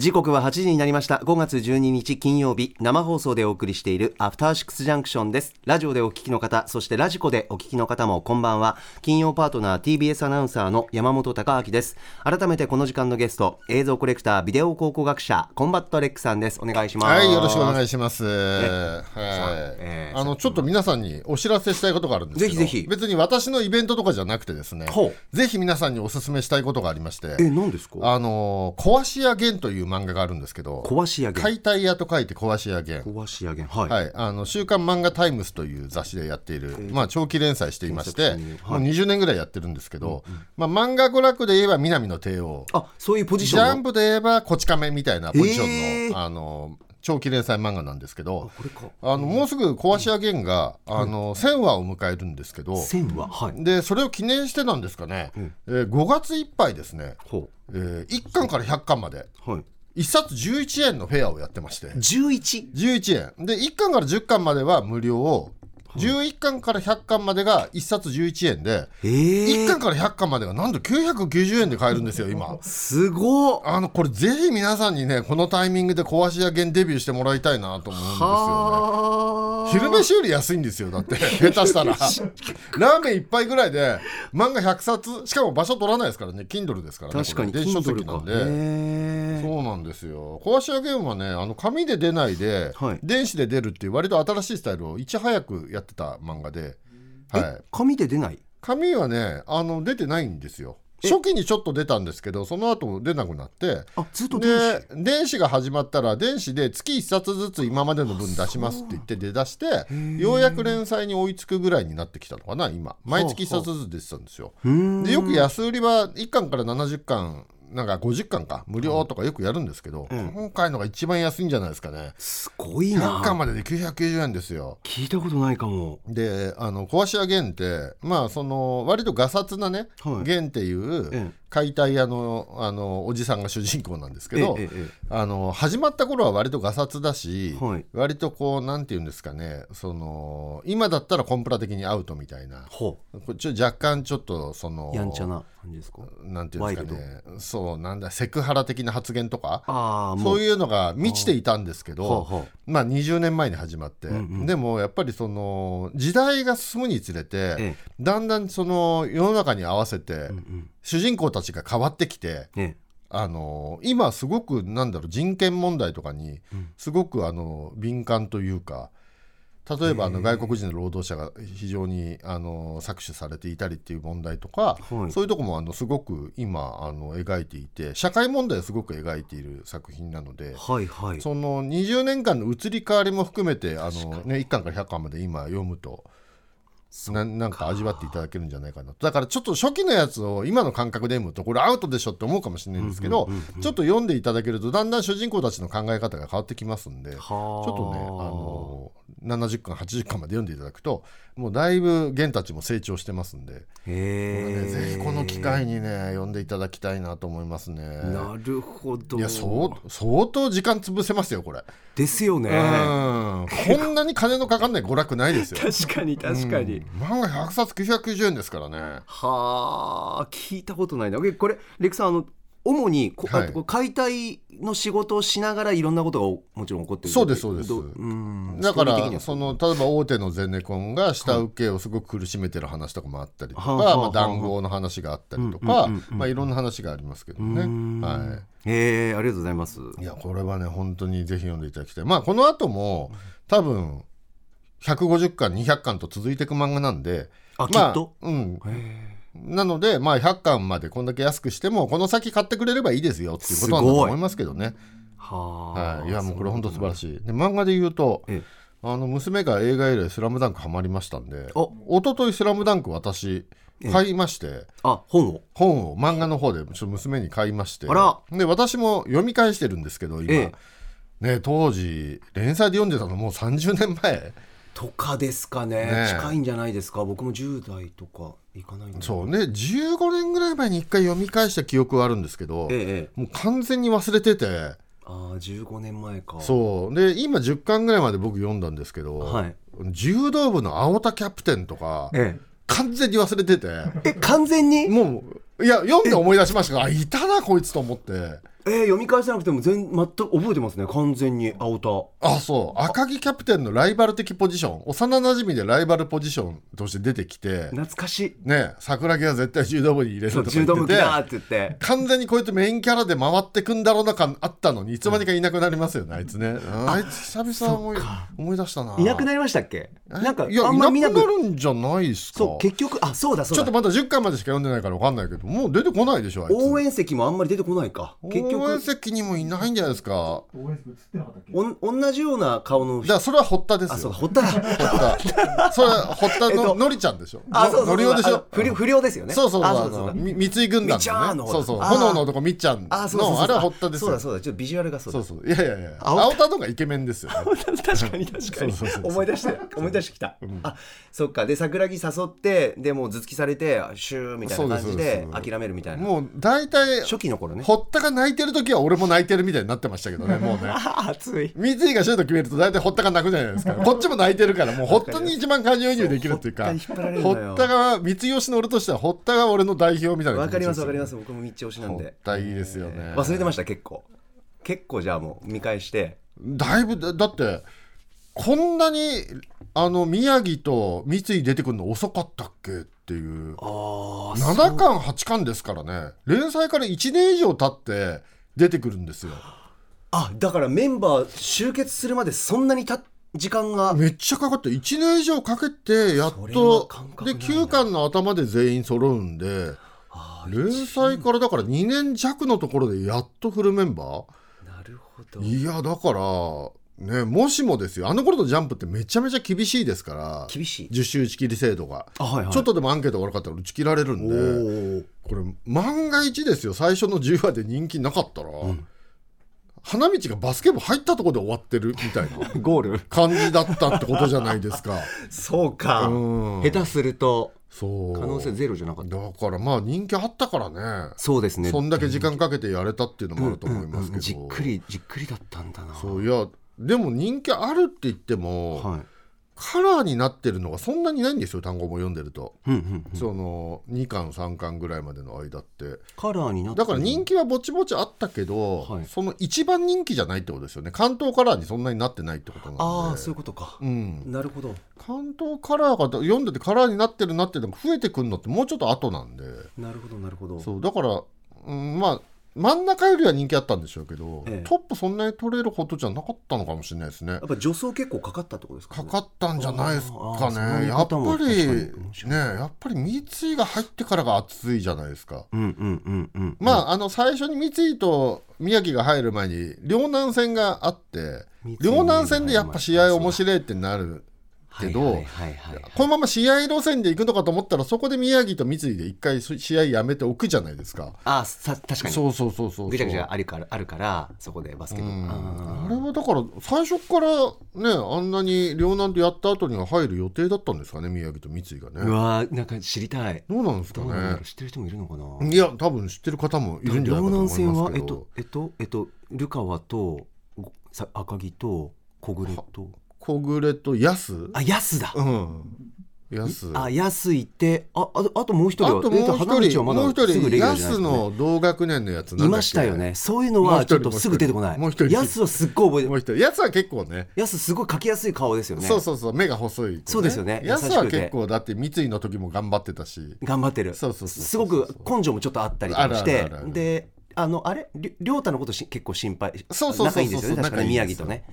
時刻は8時になりました。5月12日金曜日生放送でお送りしている After Six Junction です。ラジオでお聞きの方そしてラジコでお聞きの方もこんばんは。金曜パートナー TBS アナウンサーの山本匡晃です。改めてこの時間のゲスト映像コレクタービデオ考古学者コンバット REC さんです。お願いします。はいよろしくお願いします、はい。えーあのちょっと皆さんにお知らせしたいことがあるんですけどぜひぜひ。別に私のイベントとかじゃなくてですねほぜひ皆さんにお勧めしたいことがありましてえ何ですか？あの壊し屋ゲンという漫画があるんですけど壊し上げ解体屋と書いて壊し屋ゲン壊し上げはい、はい、あの週刊漫画タイムスという雑誌でやっている、まあ、長期連載していまして、もう20年ぐらいやってるんですけど、まあ、漫画娯楽で言えば南の帝王あそういうポジシジョンの。ャンプで言えばこち亀みたいなポジションの,、えー。あの長期連載漫画なんですけどこれか。あのもうすぐ壊し屋弦があの1000話を迎えるんですけど線ははい。でそれを記念してなんですかね、えー5月いっぱいですね、ほえー1巻から100巻まで。うはい1冊11円のフェアをやってまして。11 11円。で1巻から10巻までは無料。を11巻から100巻までが1冊11円でえ。ー、1巻から100巻までがなんと990円で買えるんですよ今。すごっ。あのこれぜひ皆さんにねこのタイミングで壊し屋弦デビューしてもらいたいなと思うんですよね。はあ。昼飯より安いんですよだって。下手したら。ラーメン一杯ぐらいで漫画100冊しかも場所取らないですからね。Kindle ですからね確かに電子書籍なんで。そうなんですよ。壊し屋ゲームはねあの紙で出ないで、はい。電子で出るっていう割と新しいスタイルをいち早くやってた漫画で、はい。え、紙で出ない？紙はねあの出てないんですよ。初期にちょっと出たんですけどその後出なくなって。あずっと電子？で電子が始まったら電子で月1冊ずつ今までの分出しますって言って出だしてようやく連載に追いつくぐらいになってきたのかな今。毎月1冊ずつ出てたんですよ。でよく安売りは1巻から70巻なんか50巻か無料とかよくやるんですけど、今回のが一番安いんじゃないですかね。すごい100な巻までで990円ですよ。聞いたことないかも。であの壊し屋弦ってまあその割とがさつなね、はい。弦っていうえ解体屋のあのおじさんが主人公なんですけど、ええええ。あの始まった頃は割とがさつだし、はい。割とこうなんていうんですかねその今だったらコンプラ的にアウトみたいなほこれちょ若干ちょっとそのうやんちゃな感じですか？なんていうんですかね。そうなんだセクハラ的な発言とかそう。ういうのが満ちていたんですけど、はあはあまあ、20年前に始まって、でもやっぱりその時代が進むにつれて、ええ。だんだんその世の中に合わせて、うん主人公たちが変わってきて、えあの今すごくなんだろう人権問題とかにすごくあの敏感というか例えばあの外国人の労働者が非常にあの搾取されていたりっていう問題とか、はい。そういうとこもあのすごく今あの描いていて社会問題をすごく描いている作品なので。はいはい。その20年間の移り変わりも含めてあの、ね、1巻から100巻まで今読むとななんか味わっていただけるんじゃないかなだからちょっと初期のやつを今の感覚で読むとこれアウトでしょって思うかもしれないんですけど、ちょっと読んでいただけるとだんだん主人公たちの考え方が変わってきますんでちょはあっとねあの70巻80巻まで読んでいただくともうだいぶ玄たちも成長してますんで、へえねぜひこの機会にね読んでいただきたいなと思いますね。なるほどいや相相当時間潰せますよこれ。ですよねうんこんなに金のかかんない娯楽ないですよ。確かに確かに、うん漫画100冊990円ですからね。はあ聞いたことないなえこれレクさんあの主にこ、はい。解体の仕事をしながらいろんなことがおもちろん起こってる。そうですそうです。だからその例えば大手のゼネコンが下請けをすごく苦しめてる話とかもあったりとか、はあはあはあまあ、談合の話があったりとか、まあ、い。ろんな話がありますけどね。はへえありがとうございます。い、いやこれはね本当にぜひ読んでいただきたい。まあこの後も多分150巻200巻と続いていく漫画なんであまあきっと？うん、へなので、まあ、100巻までこんだけ安くしてもこの先買ってくれればいいですよっていうことなんだと思いますけどね。はあはい、いやもうこれ本当素晴らしい。で漫画で言うとええ。あの娘が映画以来「スラムダンクハマりましたんでお一昨日スラムダンク私買いましてあ本を。本を漫画の方でちょっと娘に買いまして。あら。で私も読み返してるんですけど今、えね、当時連載で読んでたのもう30年前とかですかね。ね。え近いんじゃないですか。僕も10代とかいかないそうね。15年ぐらい前に一回読み返した記憶はあるんですけど、ええええ。もう完全に忘れてて。ああ15年前か。そう。で今10巻ぐらいまで僕読んだんですけど、はい。柔道部の青田キャプテンとかえ完全に忘れてて。ええ完全に？もういや読んで思い出しましたがあいたなこいつと思ってえー、読み返せなくても全全く覚えてますね。完全に。青田。あそう。赤木キャプテンのライバル的ポジション。幼なじみでライバルポジションとして出てきて。懐かしい。ね桜木は絶対柔道部に入れるとか言ってて。だって言って。完全にこいつメインキャラで回ってくんだろうな感あったのにいつまにかいなくなりますよね、あいつね。あいつ久々思い思い出したな。いなくなりましたっけ？なんかいやあんまり見なくいなくなるんじゃないですか。そう結局あそうだそうだ。ちょっとまだ10回までしか読んでないから分かんないけどもう出てこないでしょあいつ。応援席もあんまり出てこないか。結応援局席にもいないんじゃないですか。応援席映ってなかったっけ？おん同じような顔のだからそれは堀田ですよ。あそうか堀田。だ堀田。それは堀田 えっとののりちゃんでしょ。あそうそうのりおでしょ。不良不良ですよね。そうそうそうそう。三井軍団みっちゃんのねそうそう。炎の男みっちゃんあそうそうそう。のあれは堀田ですよ。そうだそうだ。ちょっとビジュアルがそうだ。そうそう。いやいやいや。青青田の方がイケメンですよ。ね 確かに確かに。そうそうそう思い出して思い出してきた、あそっか。で桜木誘ってでもう頭突きされてシューみたいな感じそうで諦めるみたいな。もう大体初期の頃ね。堀田が泣いてる時は俺も泣いてるみたいになってましたけどね もうね。あ熱い。三井がシュート決めると大体堀田が泣くじゃないですか。こっちも泣いてるからもう堀田に一番感情移入できるっていうか堀田が三井推しの俺としては堀田が俺の代表みたいなわかりますわかりまます。僕も密調子なん堀で田いいですよね。忘れてました結構。結構じゃあもう見返して。だいぶだだってこんなにあの宮城と三井出てくるの遅かったっけっていう。あ7巻8巻ですからね。連載から1年以上経って出てくるんですよ。あだからメンバー集結するまでそんなにた時間が。めっちゃかかって1年以上かけてやっとで感覚ないな9巻の頭で全員揃うんで連載からだから2年弱のところでやっとフルメンバなるほど。ーいやだからねもしもですよ。あの頃のジャンプってめちゃめちゃ厳しいですから。厳しい。受注打ち切り制度が、あはいはい。ちょっとでもアンケート悪かったら打ち切られるんで。これ万が一ですよ。最初の10話で人気なかったら、花道がバスケ部入ったところで終わってるみたいな。ゴール。感じだったってことじゃないですか。そうか。うん。下手するとそう。可能性ゼロじゃなかった。だからまあ人気あったからね。そうですね。そんだけ時間かけてやれたっていうのもあると思いますけど、うんうん。じっくりじっくりだったんだな。そういやでも人気あるって言っても、はい。カラーになってるのがそんなにないんですよ単語も読んでると、うんうんうん。その2巻3巻ぐらいまでの間って。カラーになってだから人気はぼちぼちあったけど、はい。その一番人気じゃないってことですよね。関東カラーにそんなになってないってことなんで。ああそういうことか。うん、なるほど。関東カラーが読んでてカラーになってるなっていうのが増えてくるのってもうちょっと後なんで。なるほどなるほど。そうだから、うん、まあ真ん中よりは人気あったんでしょうけど、ええ。トップそんなに取れるほどじゃなかったのかもしれないですね。やっぱ助走結構かかったってことですかかかったんじゃないですあかねやっぱりねやっぱり三井が入ってからが熱いじゃないですか、うんうんうんうんまああの最初に三井と宮城が入る前に両南戦があって両南戦でやっぱ試合面白いってなるけど、このまま試合路線で行くのかと思ったらそこで宮城と三井で一回試合やめておくじゃないですか。あさ確かに。そうそうそうそうぐちゃぐちゃあるからあるからそこでバスケット。うん。ああれはだから最初からねあんなに両南でやった後には入る予定だったんですかね宮城と三井がーうね。わーなんか知りたい。どうなんですかね。う知ってる人もいるのかな。いや多分知ってる方もいるんじゃないかと両南思い戦はえっますけどとえっとえっとルカワとさ赤木と小暮と小暮と安？あ安だ。うん。安。あ安いってああとあともう一人は？あともう一人。もう一人安の同学年のやついましたよね。そういうのはちょっとすぐ出てこない。もう一人。安はすっごい覚えてもう一人。安は結構ね。安すごい描きやすい顔ですよね。そうそうそう。目が細いそうですよね。安は結構だって三井の時も頑張ってたし。頑張ってる。そうそうそうすごく根性もちょっとあったりとかして。であのあれ？りょ亮太のことし結構心配そうそうそうそう。仲いいんですよね。確かに宮城とね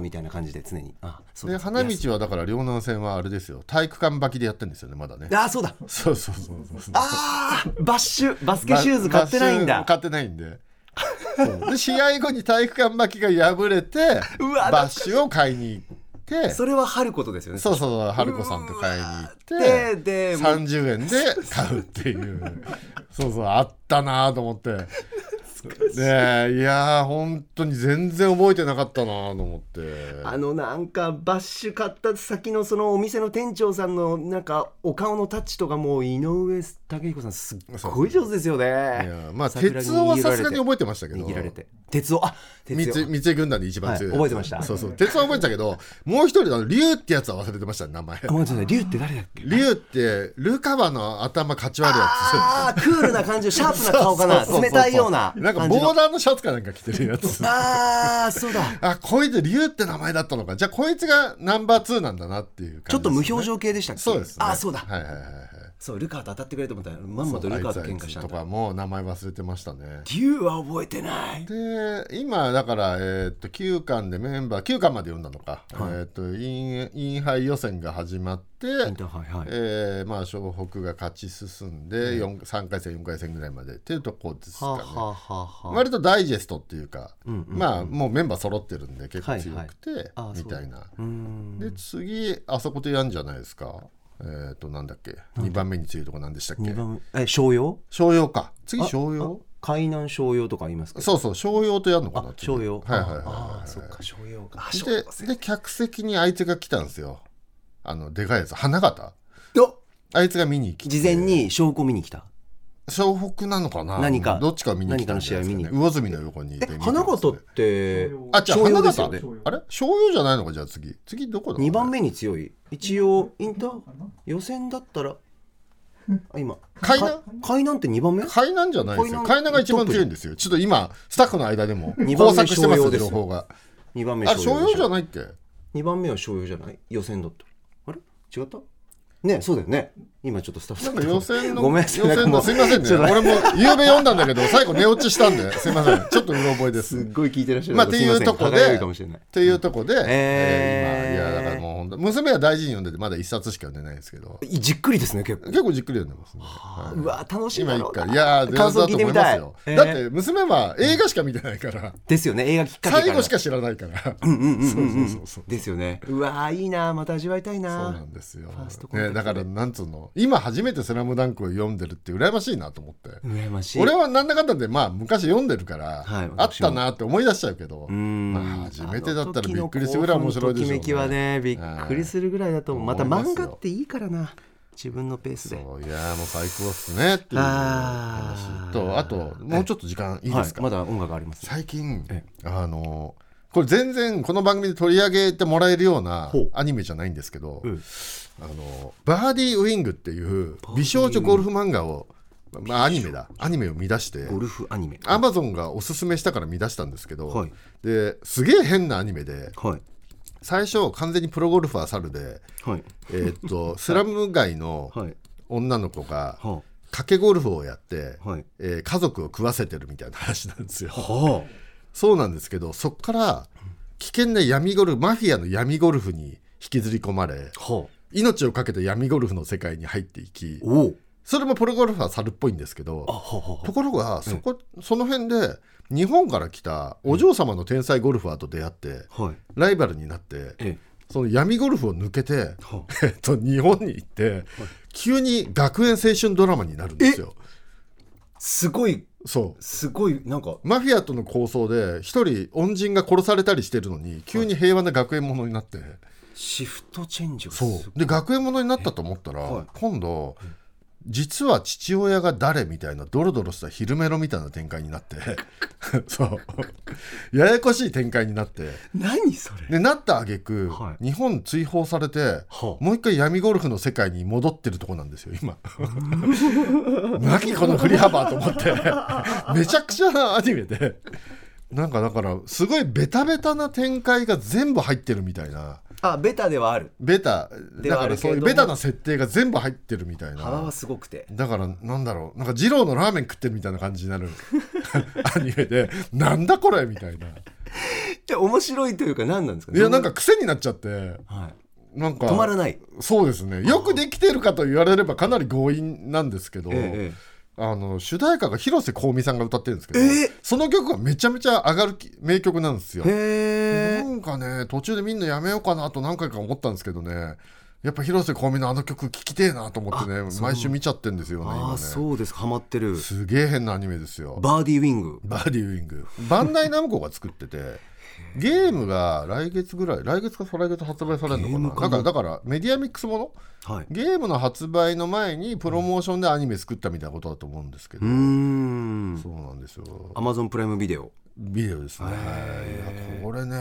みたいな感じで常に。あそうで花道はだから両南戦はあれですよ。体育館履きでやってるんですよねまだね。あそうだ。そうそうそうそうあーバッシュバスケシューズ買ってないんだ。買ってないんで。で試合後に体育館巻きが破れてバッシュを買いに行って。それは春子とですよね。そうそうそう春子さんと買いに行ってでで30円で買うっていう。そうそうあったなと思ってねえいやー本当に全然覚えてなかったなと思って。あのなんかバッシュ買った先のそのお店の店長さんのなんかお顔のタッチとかもう井上武彦さんすっごい上手ですよね。いやまあ鉄夫はさすがに覚えてましたけど。握られて。鉄夫あ鉄三夫井三井軍団で一番強いはい覚えてました。そうそう。鉄は覚えてたけどもう一人あの竜ってやつは忘れてましたね名前。あごめんなさい竜って誰だっけ？竜ってルカバの頭かち割るやあークールな感じシャープな顔かな。冷たいような。なんかボーダーのシャツかなんか着てるやつ。ああそうだ。あこいつ竜って名前だったのか。じゃあこいつがナンバー2なんだなっていうね、ちょっと無表情系でしたっけ？そうです、ね、あそうだ。はいはいはいはいそうルカワと当たってくれると思ったらまんまとルカワと喧嘩したんだ。とかも名前忘れてましたね。竜は覚えてない。で今だから、えー、と9巻でメンバー9巻まで読んだのか、はい。えー、とインインハイ予選が始まって、インターハイはい。えーまあ湘北が勝ち進んで、四3回戦4回戦ぐらいまでっていうとこですかね、はあ、はあは割とダイジェストっていうか、うんうんまあもうメンバー揃ってるんで結構強くて、はいはい。みたいな。うーん。で次あそことやんじゃないですかえっ、となんだっけ？2番目に強いとこなんでしたっけ？二番目え商用？商用か。次商用？海南商用とかありますか？そうそう商用とやるのかな？商用。はいはいはいあはあそっか商用か。でで客席にあいつが来たんですよ。あのでかいやつ。花形？おあいつが見に来て。事前に証拠見に来た湘北なのかな？何か。どっちか見に来たんじゃないですか、ね、何かの魚住の横にいて花形ってあじゃあ商花形用で。あれ？商用じゃないのかじゃあ次。次どこだ？2番目に強い。一応インター？予選だったらあ今。海南？か海南って2番目？海南じゃないですよ。海南が一番強いんですよ。ちょっと今スタッフの間でも二番目工作してますよ商用ですよ情報が2番目あ商用じゃいないっけ？2番目は商用じゃない。予選だったあれ？違った？ねそうだよね。今ちょっとスタッフさなん予選のごめんなさい。予選のすいませんね。俺も夕べ読んだんだけど最後寝落ちしたんですいません。ちょっとうろ覚えです。っすっごい聞いてらっしゃるまあっていうとこで歯がゆいかもしれない。ていうとこで、えー。えいやだからもう本当娘は大事に読んでてまだ一冊しか読んでないですけど。じっくりですね結構。結構じっくり読んでますね、はいうわ楽しみ今一だろういやー感想聞いてみたい。だって娘は映画しか見てないから、ですよね映画きっかけから。最後しか知らないから、うんうんうんうんですよね。うわいいなまた味わいたいそうななんですよ。ファーストコンタクね、トでだからなんつうの？今初めて「スラムダンクを読んでるって羨ましいなと思って。羨ましい。俺はなんだかんだでまあ昔読んでるから、はいあったなって思い出しちゃうけど、うん。まあ初めてだったらびっくりするぐらい面白いでしょうねきめきはねびっくりするぐらいだと思うまた思いますよ漫画っていいからな自分のペースで。いやーもう最高っすねっていう話とあともうちょっと時間いいですか、はい、まだ音楽あります。ね最近えあのこれ全然この番組で取り上げてもらえるようなアニメじゃないんですけど、うんあのバーディーウィングっていう美少女ゴルフ漫画を、まあ、アニメだ。アニメを見出してゴルフアニメ。アマゾンがおすすめしたから見出したんですけど、はい。ですげえ変なアニメではい。最初完全にプロゴルファー猿で、はい。えーっと スラム街のはい。女の子がは賭けゴルフをやって、あはい。えー家族を食わせてるみたいな話なんですよ。はそうなんですけどそっから危険な闇ゴルフマフィアの闇ゴルフに引きずり込まれあはあ命を懸けた闇ゴルフの世界に入っていきそれもプロゴルファー猿っぽいんですけどところがそこ、その辺で日本から来たお嬢様の天才ゴルファーと出会ってあはい。ライバルになってえその闇ゴルフを抜けて、は えっと、日本に行って急に学園青春ドラマになるんですよ。すごい。そう。すごいなんか。マフィアとの抗争で一人恩人が殺されたりしてるのに急に平和な学園ものになって、シフトチェンジそう。で学園ものになったと思ったら、はい。今度実は父親が誰みたいなドロドロした昼メロみたいな展開になって そう。ややこしい展開になって。何それ？でなった挙句、はい。日本追放されて、はあ。もう一回闇ゴルフの世界に戻ってるとこなんですよ今。何この振り幅と思って。めちゃくちゃなアニメで。なんかだからすごいベタベタな展開が全部入ってるみたいなあベタではある。ベタ。でだからそういうベタな設定が全部入ってるみたい幅はなすごくて。だからなんだろう。なんか二郎のラーメン食ってるみたいな感じになる。アニメで。なんだこれみたいな。じゃあ面白いというか何なんですか？いやな？んか癖になっちゃって。はい。なんか止まらない。そうですね。よくできてるかと言われればかなり強引なんですけど、えあの主題歌が広瀬香美さんが歌ってるんですけど、え？その曲がめちゃめちゃ上がるき名曲なんですよ。なんかね途中でみんなやめようかなと何回か思ったんですけどね。やっぱ広瀬香美のあの曲聴きてえなと思ってね毎週見ちゃってんですよねあね。そうです。ハマってる。すげえ変なアニメですよ。バーディーウィング。バーディーウィング。バンダイナムコが作っててゲームが来月ぐらい来月か再来月発売されるのかな？だからだからメディアミックスもの？はい。ゲームの発売の前にプロモーションでアニメ作ったみたいなことだと思うんですけど、うーん。そうなんですよ。アマゾンプライムビデオビデオですねこれね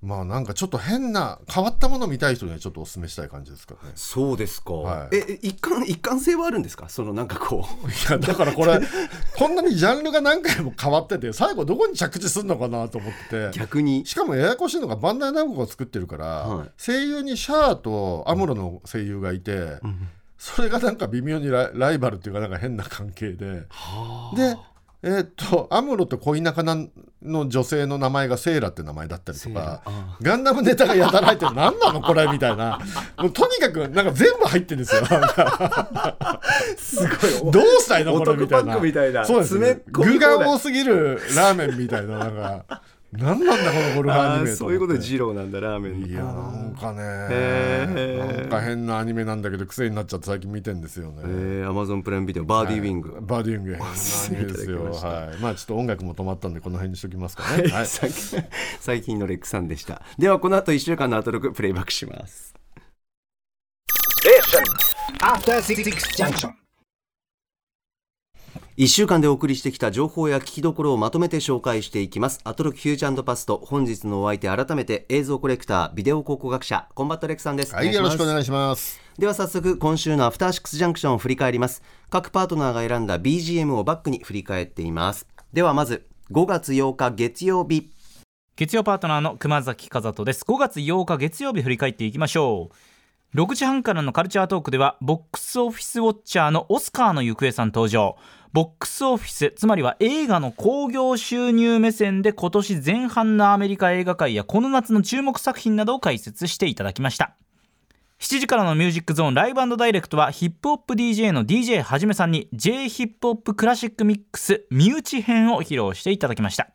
まあなんかちょっと変な変わったもの見たい人にはちょっとお勧めしたい感じですかね。そうですか、はい。ええ一貫一貫性はあるんですか？そのなんかこう。いやだからこれこんなにジャンルが何回も変わってて最後どこに着地するのかなと思って。て逆に。しかもややこしいのがバンダイナムコが作ってるから、はい。声優にシャアとアムロの声優がいて、それがなんか微妙にライライバルっていうかなんか変な関係で。でえーっとアムロと恋仲の女性の名前がセーラって名前だったりとかあガンダムネタがやたら入ってる何なのこれみたいな。もうとにかくなんか全部入ってるんですよ。すごい。どうしたいのこれみたいな。クみたいな。そうですね。具が多すぎるラーメンみたいななんか何なんだこのゴルフアニメそういうことで二郎なんだラーメンいやなんかねへー。なんか変なアニメなんだけど癖になっちゃって最近見てんですよね、えー、アマゾンプライムビデオバーディーウィング、バーディーウィング。変なアニメですよはい。まあちょっと音楽も止まったんでこの辺にしときますかね。はい。最近最近のレックさんでした。ではこの後1週間のアトロクプレイバックします。After Six Junction. 1週間でお送りしてきた情報や聞きどころをまとめて紹介していきます。アトロクフューチャーパスト本日のお相手改めて映像コレクタービデオ考古学者コンバット REC さんです、はい、よろしくおい願いします。では早速今週の After Six Junction を振り返ります。各パートナーが選んだ BGM をバックに振り返っています。ではまず5月8日月曜日。月曜パートナーの熊崎和人です。5月8日月曜日振り返っていきましょう。6時半からのカルチャートークではボックスオフィスウォッチャーのオスカーの行方さん登場ボックスオフィスつまりは映画の興行収入目線で今年前半のアメリカ映画界やこの夏の注目作品などを解説していただきました。7時からのミュージックゾーン Live Direct はヒップホップ DJ の DJ はじめさんに J ヒップホップクラシックミックス身内編を披露していただきました。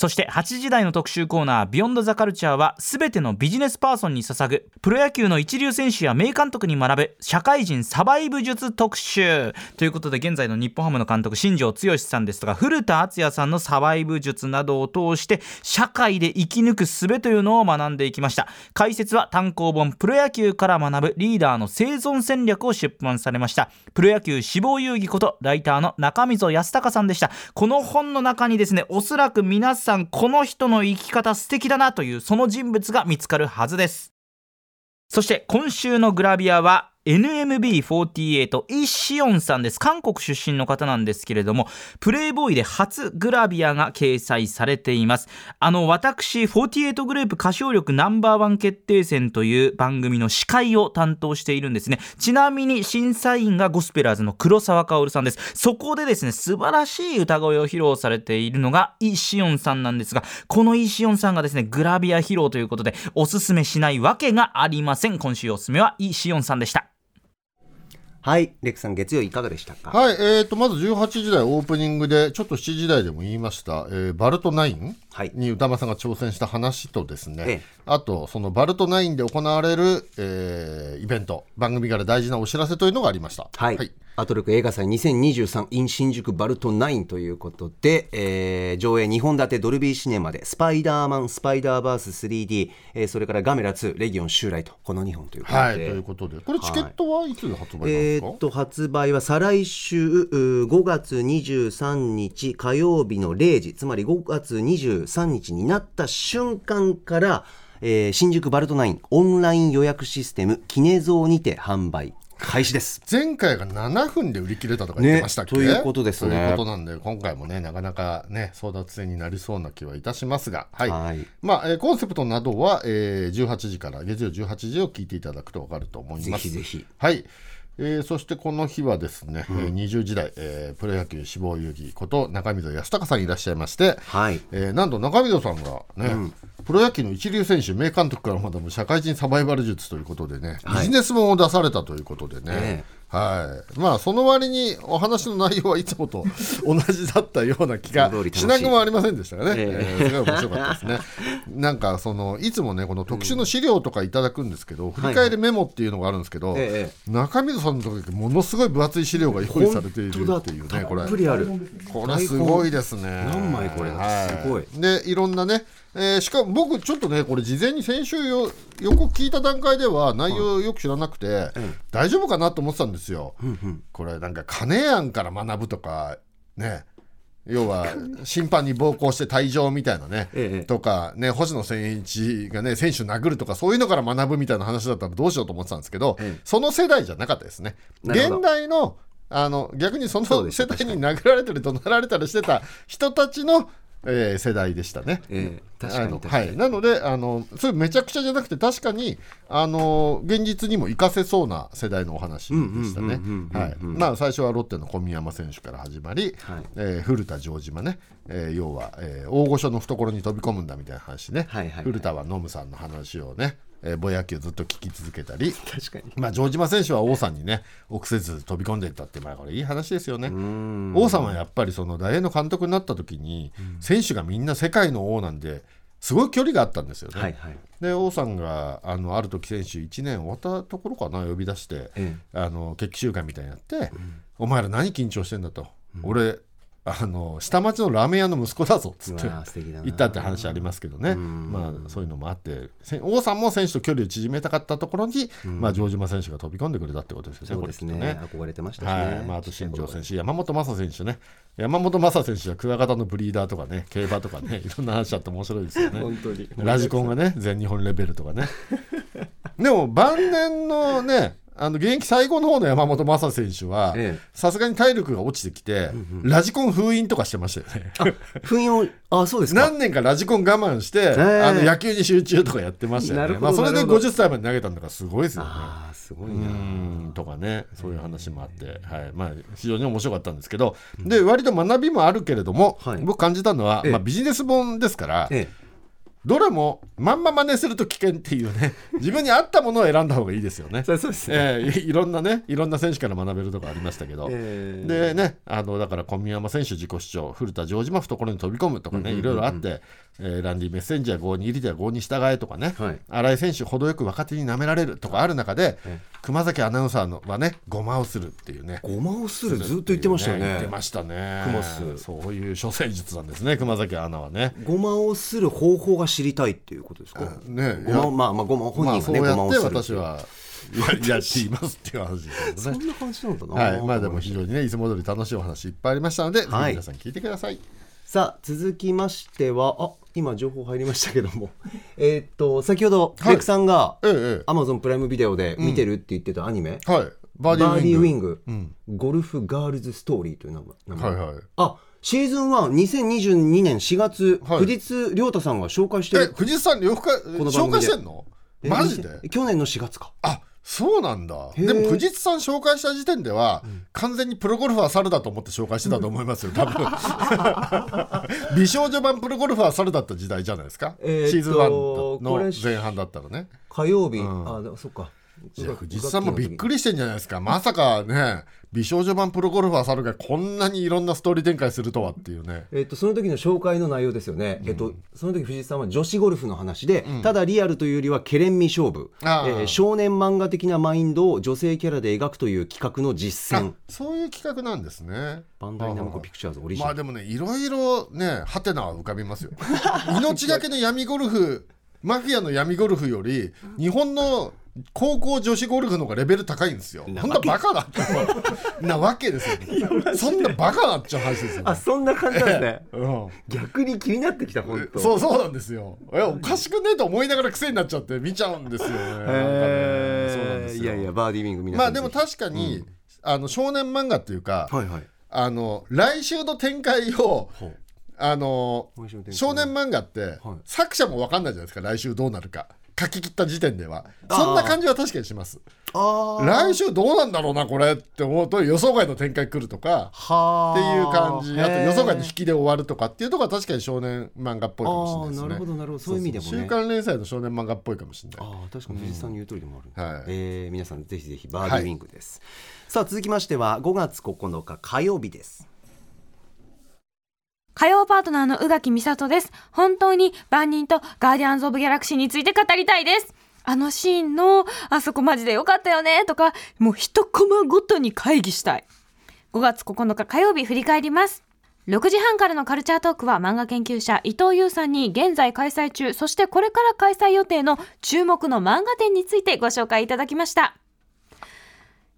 そして8時台の特集コーナー「ビヨンドザカルチャーは全てのビジネスパーソンに捧ぐプロ野球の一流選手や名監督に学ぶ社会人サバイブ術特集。ということで現在の日本ハムの監督新庄剛志さんですとか古田敦也さんのサバイブ術などを通して社会で生き抜く術というのを学んでいきました。解説は単行本プロ野球から学ぶリーダーの生存戦略を出版されました。プロ野球死亡遊戯ことライターの中溝康隆さんでした。この本の中にですねおそらく皆さんさんこの人の生き方素敵だなというその人物が見つかるはずです。そして今週のグラビアは NMB48 イ・シオンさんです。韓国出身の方なんですけれどもプレイボーイで初グラビアが掲載されています。あの私48グループ歌唱力ナンバーワン決定戦という番組の司会を担当しているんですね。ちなみに審査員がゴスペラーズの黒沢薫さんです。そこでですね素晴らしい歌声を披露されているのがイ・シオンさんなんですがこのイ・シオンさんがですねグラビア披露ということでおすすめしないわけがありません。今週おすすめはイ・シオンさんでした。はい。レックさん月曜いかがでしたか？はい、えー、とまず18時台オープニングでちょっと7時台でも言いました、えーバルトナインはい。に歌間さんが挑戦した話とですね、ええ。あとそのバルトナインで行われる、えーイベント。番組から大事なお知らせというのがありました。はい、アトロク映画祭2023 in 新宿バルト9ということで、えー上映2本立てドルビーシネマでスパイダーマンスパイダーバース 3D、えーそれからガメラ2レギオン襲来とこの2本ということで、はい、ということで。これチケットはいつ発売なんですか、えーっと発売は再来週うー5月23日火曜日の0時つまり5月23日になった瞬間から、えー新宿バルトナインオンライン予約システムキネゾーにて販売開始です。前回が7分で売り切れたとか言ってましたっけ、ねということですね。ということなんで今回もねなかなかね争奪戦になりそうな気はいたしますが。はい、はい。まあ、えーコンセプトなどは、えー18時から月曜18時を聞いていただくと分かると思います。ぜひぜひ。はいえーそしてこの日はですね、えー20時代、えープロ野球志望遊戯こと中溝康隆さんいらっしゃいまして、はい。えーなんと中溝さんがね、プロ野球の一流選手名監督から学ぶ社会人サバイバル術ということでね、ビジネス本を出されたということでね、えはい。まあその割にお話の内容はいつもと 同じだったような気がしなくもありませんでしたがね、ええ。ーすごい面白かったですね。なんかそのいつもねこの特殊の資料とかいただくんですけど、振り返りメモっていうのがあるんですけど、え中溝さんの時ものすごい分厚い資料が用意されているっていうねこれ。これすごいですね。何枚これ。はい。すごい。でいろんなね、えーしかも僕ちょっとねこれ事前に先週よ予告聞いた段階では内容よく知らなくて、大丈夫かなと思ってたんですよ。これなんか金やんから学ぶとかね。要は審判に暴行して退場みたいなね、ええ。とかね星野千一がね選手殴るとかそういうのから学ぶみたいな話だったらどうしようと思ってたんですけど、ええ。その世代じゃなかったですね。現代のあの逆にその世代に殴られたり怒鳴られたりしてた人たちの、えー世代でしたね。ええ確かになのであのそれめちゃくちゃじゃなくて確かにあの現実にも活かせそうな世代のお話でしたね。まあ最初はロッテの小宮山選手から始まり、はいえー古田城島ね、えー要は、えー大御所の懐に飛び込むんだみたいな話ね、はいはいはい古田はノムさんの話をね、えーぼやきをずっと聞き続けたり。確かに。まあ、城島選手は王さんにね臆せず飛び込んでいったって、まあ、これいい話ですよね。王さんはやっぱりその大英の監督になった時に、選手がみんな世界の王なんですごい距離があったんですよね。はいはい。で王さんがあのある時選手1年終わったところかな呼び出して、えあの決起集会みたいになって、お前ら何緊張してんだと、俺あの下町のラーメン屋の息子だぞっつってうわー素敵だな。言ったって話ありますけどね、まあ、そういうのもあって。せ王さんも選手と距離を縮めたかったところに、まあ、城島選手が飛び込んでくれたってことですよね。そうですね。これきっとね。憧れてましたしね、はい。まあ、あと新庄選手、山本昌選手ね、山本昌選手はクワガタのブリーダーとかね、競馬とかね、いろんな話あって面白いですよね。本当に。ラジコンがね、全日本レベルとかね。でも、晩年のね、あの現役最後の方の山本昌選手はええ。さすがに体力が落ちてきて、ラジコン封印とかしてましたよね。封印をあそうですか。何年かラジコン我慢して、えあの野球に集中とかやってましたよね。まあ、それでなるほど。50歳まで投げたんだからすごいですよね。ああすごいな。んとかねそういう話もあって、はい。まあ、非常に面白かったんですけど、で割と学びもあるけれども、はい。僕感じたのは、ええ。まあ、ビジネス本ですから、えどれもまんま真似すると危険っていうね。自分に合ったものを選んだ方がいいですよね。え。そうですね、ええいいろんなねいろんな選手から学べるとこありましたけど、ええ。でねあのだから小宮山選手自己主張古田城島懐に飛び込むとかねいろいろあって、えーランディメッセンジャー5に入りでは5に従えとかね、はい。新井選手程よく若手に舐められるとかある中で、え熊崎アナウンサーのはねごまをするっていうね。ごまをする。ずっと言ってましたよね。言ってましたね。そういう処世術なんですね熊崎アナはね。ごまをする方法が知りたいっていうことですか、ねごまをまあまあごま本まあ人がね、そうやってごまを私はや やっていますっていう話ですね。そんな感じなんだな、はいまあでも非常にねいつも通り楽しいお話いっぱいありましたので、はい。皆さん聞いてください。さあ続きましてはあ今情報入りましたけども。えーっと先ほどはい。レクさんがええええ。アマゾンプライムビデオで見てるって言ってたアニメ、はいババーディーウィング。グ、ゴルフガールズストーリーという名前。名前。はいはい。あシーズン12022年4月、はい。藤津亮太さんが紹介してえる藤井さん両方の番組で。紹介してんの？えマジで？2000去年の4月か。あそうなんだ。でも藤井さん紹介した時点では、完全にプロゴルファー猿だと思って紹介してたと思いますよ 多分。美少女版プロゴルファー猿だった時代じゃないですか、えーシーズン1これの前半だったらね。火曜日、ん。あそっか。いや藤井さんもびっくりりしてんじゃないですか。まさかね美少女版プロゴルファー猿がこんなにいろんなストーリー展開するとはっていうね。えっと、その時の紹介の内容ですよね、えっと、その時藤井さんは女子ゴルフの話で、ただリアルというよりはケレン味勝負、えあ。ーー少年漫画的なマインドを女性キャラで描くという企画の実あ践そういう企画なんですね。バンダイナムコピクチャーズオリジナル、まあでもねいろいろねハテナは浮かびますよ。命がけの闇ゴルフマフィアの闇ゴルフより日本の高校女子ゴルフの方がレベル高いんですよ。そんなバカなって なわけですよ、ね、そんなバカなっちゃう話ですよ、あ そんな感じなんですね。うん。逆に気になってきた本当。そうそうなんですよ。えおかしくねえと思いながら癖になっちゃって見ちゃうんですよね。なんかね。そうなんですよ。いやいやバーディーウィング皆さんまあでも確かに、あの少年漫画っていうか、はいはい。あの来週の展開をあの少年漫画って、はい。作者も分かんないじゃないですか来週どうなるか書き切った時点では。そんな感じは確かにします。来週どうなんだろうなこれって思うと予想外の展開来るとかはっていう感じ。あと予想外の引ききで終わるとかっていうところは確かに少年漫画っぽいかもしれないですね。なるほどなるほど。そういう意味でもね。週刊連載の少年漫画っぽいかもしれない。ああ確かに藤井さんの言う通りでもある、はい。えー皆さんぜひぜひバーディーウィングです、さあ続きましては5月9日火曜日です火曜パートナーの宇垣美里です。本当に万人とガーディアンズ・オブ・ギャラクシーについて語りたいです。あのシーンの、あそこマジでよかったよね、とか、もう一コマごとに会議したい。5月9日火曜日振り返ります。6時半からのカルチャートークは漫画研究者伊藤優さんに現在開催中、そしてこれから開催予定の注目の漫画展についてご紹介いただきました。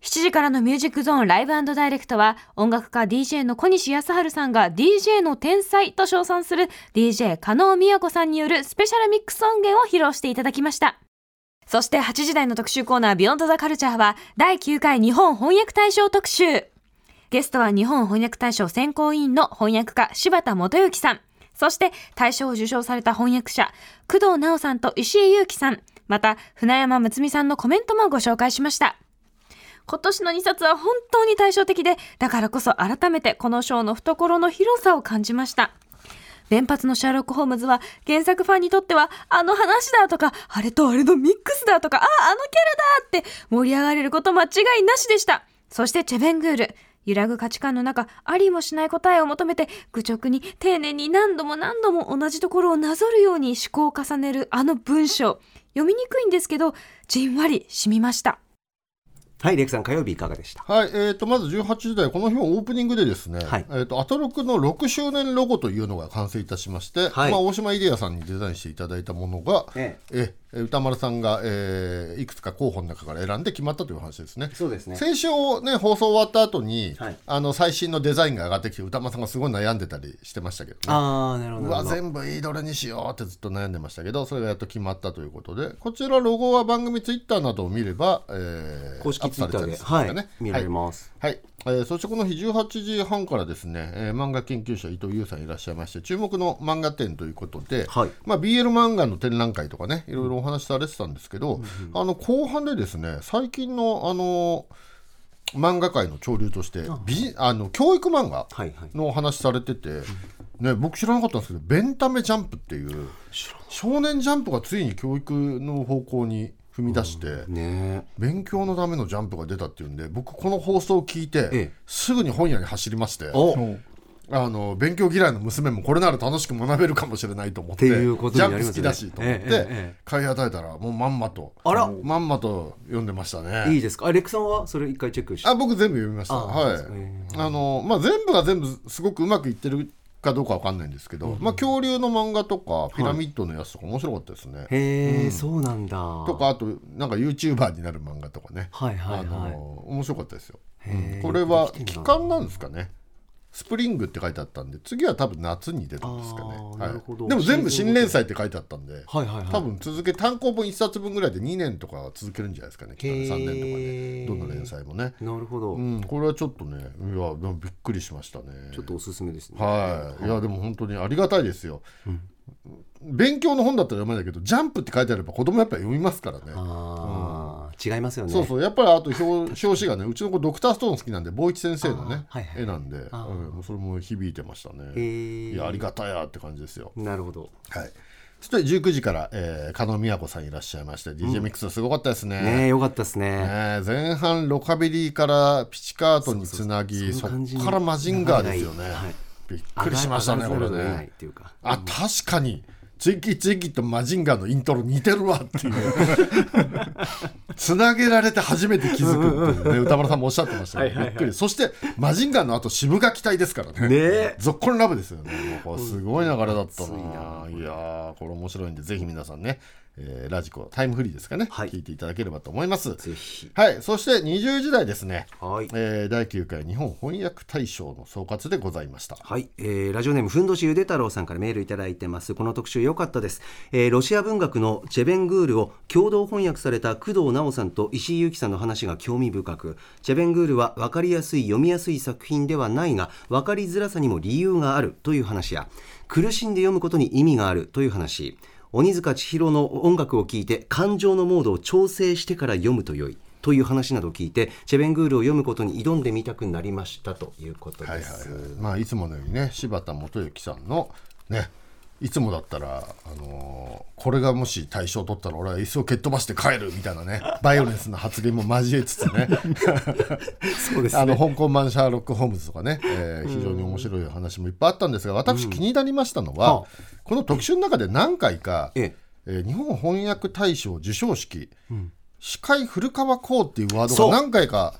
7時からのミュージックゾーンライブダイレクトは音楽家 DJ の小西康晴さんが DJ の天才と称賛する DJ 加納美也子さんによるスペシャルミックス音源を披露していただきました。そして8時台の特集コーナービヨンドザカルチャーは第9回日本翻訳大賞特集。ゲストは日本翻訳大賞選考委員の翻訳家柴田元幸さん。そして大賞を受賞された翻訳者工藤直さんと石井祐樹さん。また船山睦美さんのコメントもご紹介しました。今年の2冊は本当に対照的で、だからこそ改めてこの賞の懐の広さを感じました。連発のシャーロック・ホームズは原作ファンにとってはあの話だとかあれとあれのミックスだとかあああのキャラだって盛り上がれること間違いなしでした。そしてチェベングール揺らぐ価値観の中ありもしない答えを求めて愚直に丁寧に何度も何度も同じところをなぞるように思考を重ねるあの文章。読みにくいんですけどじんわり染みました。はいレイクさん火曜日いかがでした？はい、えー、とまず18時台、この日もオープニングでですね、はい。えー、とアトロクの6周年ロゴというのが完成いたしまして、はい。まあ、大島イデアさんにデザインしていただいたものが、ええ。え歌丸さんが、えーいくつか候補の中から選んで決まったという話ですね。そうですね。先週、ね、放送終わった後に、はい。あの最新のデザインが上がってきて歌丸さんがすごい悩んでたりしてましたけど。ね。ああなるほどうわ全部いいどれにしようってずっと悩んでましたけどそれがやっと決まったということでこちらロゴは番組ツイッターなどを見れば、えー公式ツイッターで、アップされてはい見られます、はい、えーそしてこの日18時半からですね、えー漫画研究者伊藤優さんいらっしゃいまして注目の漫画展ということで、はい。まあ、BL 漫画の展覧会とかねいろいろお話しされてたんですけど、あの後半でですね最近のあの漫画界の潮流としてビジあの教育漫画はいはい。のお話されてて、ね、僕知らなかったんですけど「ベンタメジャンプ」っていう少年ジャンプがついに教育の方向に踏み出して。ね。勉強のためのジャンプが出たっていうんで僕この放送を聞いて、ええ。すぐに本屋に走りましてお。あの勉強嫌いの娘もこれなら楽しく学べるかもしれないと思ってジャンプ好きだしと思って、買い与えたらもうまんまとあら。まんまと読んでましたね。いいですか？あレックさんはそれ一回チェックしてあ僕全部読みました。あはい。あのまあ全部が全部すごくうまくいってるかどうかわかんないんですけど、まあ恐竜の漫画とかピラミッドのやつとか面白かったですね、へえ、そうなんだ。とかあとなんか YouTuber になる漫画とかね。はいはいあはい。の面白かったですよ、うん。これは期間なんですかねスプリングって書いてあったんで次は多分夏に出るんですかね。はい、でも全部新連載って書いてあったんではいはいはい。多分続け単行本1冊分ぐらいで2年とかは続けるんじゃないですかね。きっとねへー3年とかねどの連載もね。なるほど、うんこれはちょっとねいやびっくりしましたね。ちょっとおすすめですね。はい、いやでも本当にありがたいですよ、勉強の本だったら読めないけどジャンプって書いてあれば子供やっぱり読みますからね。ああ、違いますよね。そうそう。やっぱりあと表表紙がねうちの子ドクターストーン好きなんで坊一先生のね、はいはい。絵なんで、うん。それも響いてましたね。いやありがたやって感じですよ。なるほど。はい。そして19時から、えー、加納美和子さんいらっしゃいまして、DJ ミックスすごかったですね。ねえよかったですね。ね前半ロカビリーからピチカートにつなぎそその感じにっからマジンガーですよね、はいびっくりしましたねこれね。あ確かにツイキツイキとマジンガーのイントロ似てるわっていう。つなげられて初めて気づくっていうね歌丸さんもおっしゃってましたけどびっくり。そしてマジンガーの後渋垣隊ですからね。ねえ。ぞっこんラブですよね。すごい流れだったな、うん。いやーこれ面白いんでぜひ皆さんね、えーラジコタイムフリーですかね、はい。聞いていただければと思います。ぜひ。はい。そして20時代ですね、はい。えー第9回日本翻訳大賞の総括でございました。はい、えーラジオネームふんどしゆで太郎さんからメールいただいてます。この特集良かったです、えーロシア文学のチェベングールを共同翻訳された工藤直さんと石井由紀さんの話が興味深くチェベングールは分かりやすい読みやすい作品ではないが分かりづらさにも理由があるという話や苦しんで読むことに意味があるという話鬼塚千尋の音楽を聴いて感情のモードを調整してから読むと良いという話などを聞いてチェベングールを読むことに挑んでみたくなりましたということはいはいです。はいまあいつものようにね柴田元幸さんのねいつもだったら、あのーこれがもし大賞取ったら俺は椅子を蹴っ飛ばして帰るみたいなねバイオレンスな発言も交えつつね。そうですあの香港版シャーロック・ホームズとかね、えー非常に面白い話もいっぱいあったんですが私気になりましたのは、はこの特集の中で何回か、ええ。ー日本翻訳大賞授賞式、司会古川光っていうワードが何回か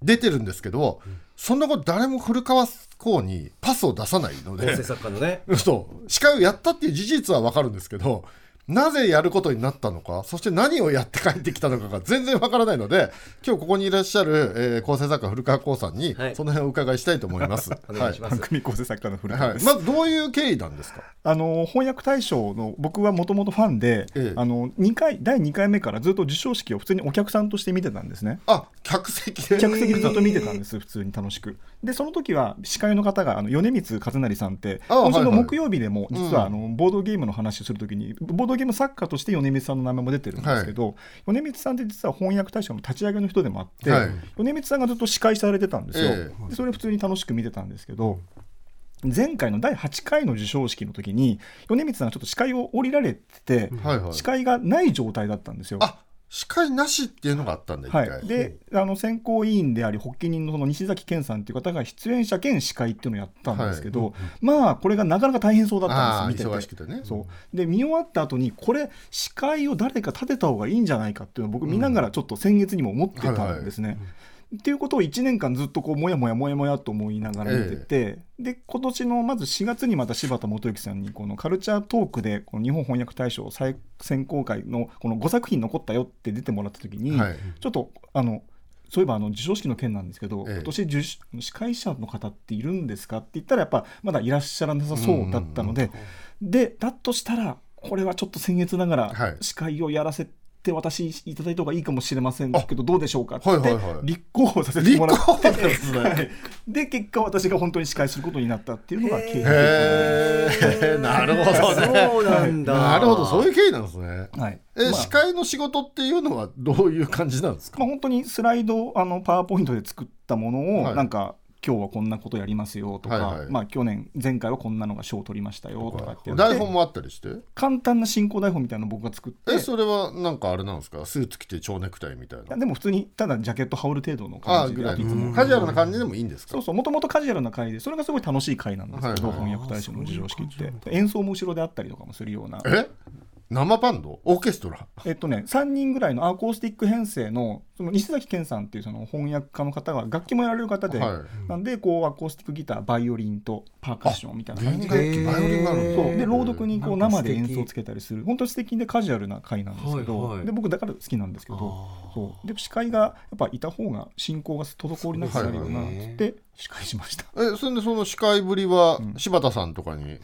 出てるんですけど、そんなこと誰も古川光にパスを出さないので。作家のね。そう。司会をやったっていう事実は分かるんですけどなぜやることになったのかそして何をやって帰ってきたのかが 全然わからないので今日ここにいらっしゃる、えー構成作家古川光さんに、はい。その辺をお伺いしたいと思います。お願い番組構成作家の古はい、川です。まずどういう経緯なんですか？あの翻訳大賞の僕はもともとファンで、ええ。あの2回第2回目からずっと授賞式を普通にお客さんとして見てたんですね。あ客席で。客席でずっと見てたんです、普通に楽しく。で、その時は司会の方があの米光和成さんって、あ今週のはい。はい木曜日でも、実はあのボードゲームの話をするときに、ボードゲーム作家として米光さんの名前も出てるんですけど、米光さんって実は翻訳大賞の立ち上げの人でもあって、はい米光さんがずっと司会されてたんですよ。えでそれ普通に楽しく見てたんですけど、前回の第8回の授賞式の時に米光さんがちょっと司会を降りられてて、はいはい司会がない状態だったんですよ。あ司会なしっていうのがあったんだ一は回、い、であの選考委員であり発起人のその西崎健さんという方が出演者兼司会っていうのをやったんですけど、まあこれがなかなか大変そうだったんです見てて。忙しくてね。そう。で見終わった後にこれ司会を誰か立てた方がいいんじゃないかっていうのを僕見ながらちょっと先月にも思ってたんですね。っていうことを1年間ずっとこうもやもやもやもやと思いながら見てて、で今年のまず4月にまた柴田元幸さんにこのカルチャートークでこの日本翻訳大賞最選考会のこの5作品残ったよって出てもらった時に、はい。ちょっとあのそういえばあの授賞式の件なんですけど、ええ。今年受司司会者の方っているんですかって言ったらやっぱまだいらっしゃらなさそうだったので、でだとしたらこれはちょっと僭越ながはい。ら司会をやらせて私いただいた方がいいかもしれませんけどどうでしょうかってはいはいはい。立候補させて立もらって、ですね。はいで結果私が本当に司会することになったっていうのが経緯なるほどね。そうなんだ。なるほどそういう経緯なんですね。はい。え、まあ。司会の仕事っていうのはどういう感じなんですか、まあ、本当にスライドあのパワーポイントで作ったものを、はい。なんか今日はこんなことやりますよとか、はいはい。まあ、去年前回はこんなのが賞を取りましたよとかって台本もあったりして？簡単な進行台本みたいなのを僕が作ってえそれはなんかあれなんですか？スーツ着て蝶ネクタイみたいな。でも普通にただジャケット羽織る程度の感じでいつもカジュアルな感じでもいいんですか？そうそうもともとカジュアルな回でそれがすごい楽しい回なんですけど、はいはい翻訳大賞の授賞式って。演奏も後ろであったりとかもするような。え？生バンド？オーケストラ？えっとね、3人ぐらいのアコースティック編成のその西崎健さんっていうその翻訳家の方が楽器もやられる方で、はい。なんでこうアコースティックギターバイオリンとパーカッションみたいな感じ弦でバイオリンがあるそう。で朗読にこう生で演奏つけたりする。本当に素敵でカジュアルな回なんですけど、はいはい。で僕だから好きなんですけどそう。で司会がやっぱいた方が進行が滞りなくなるよなって司会しました。えそれでその司会ぶりは柴田さんとかに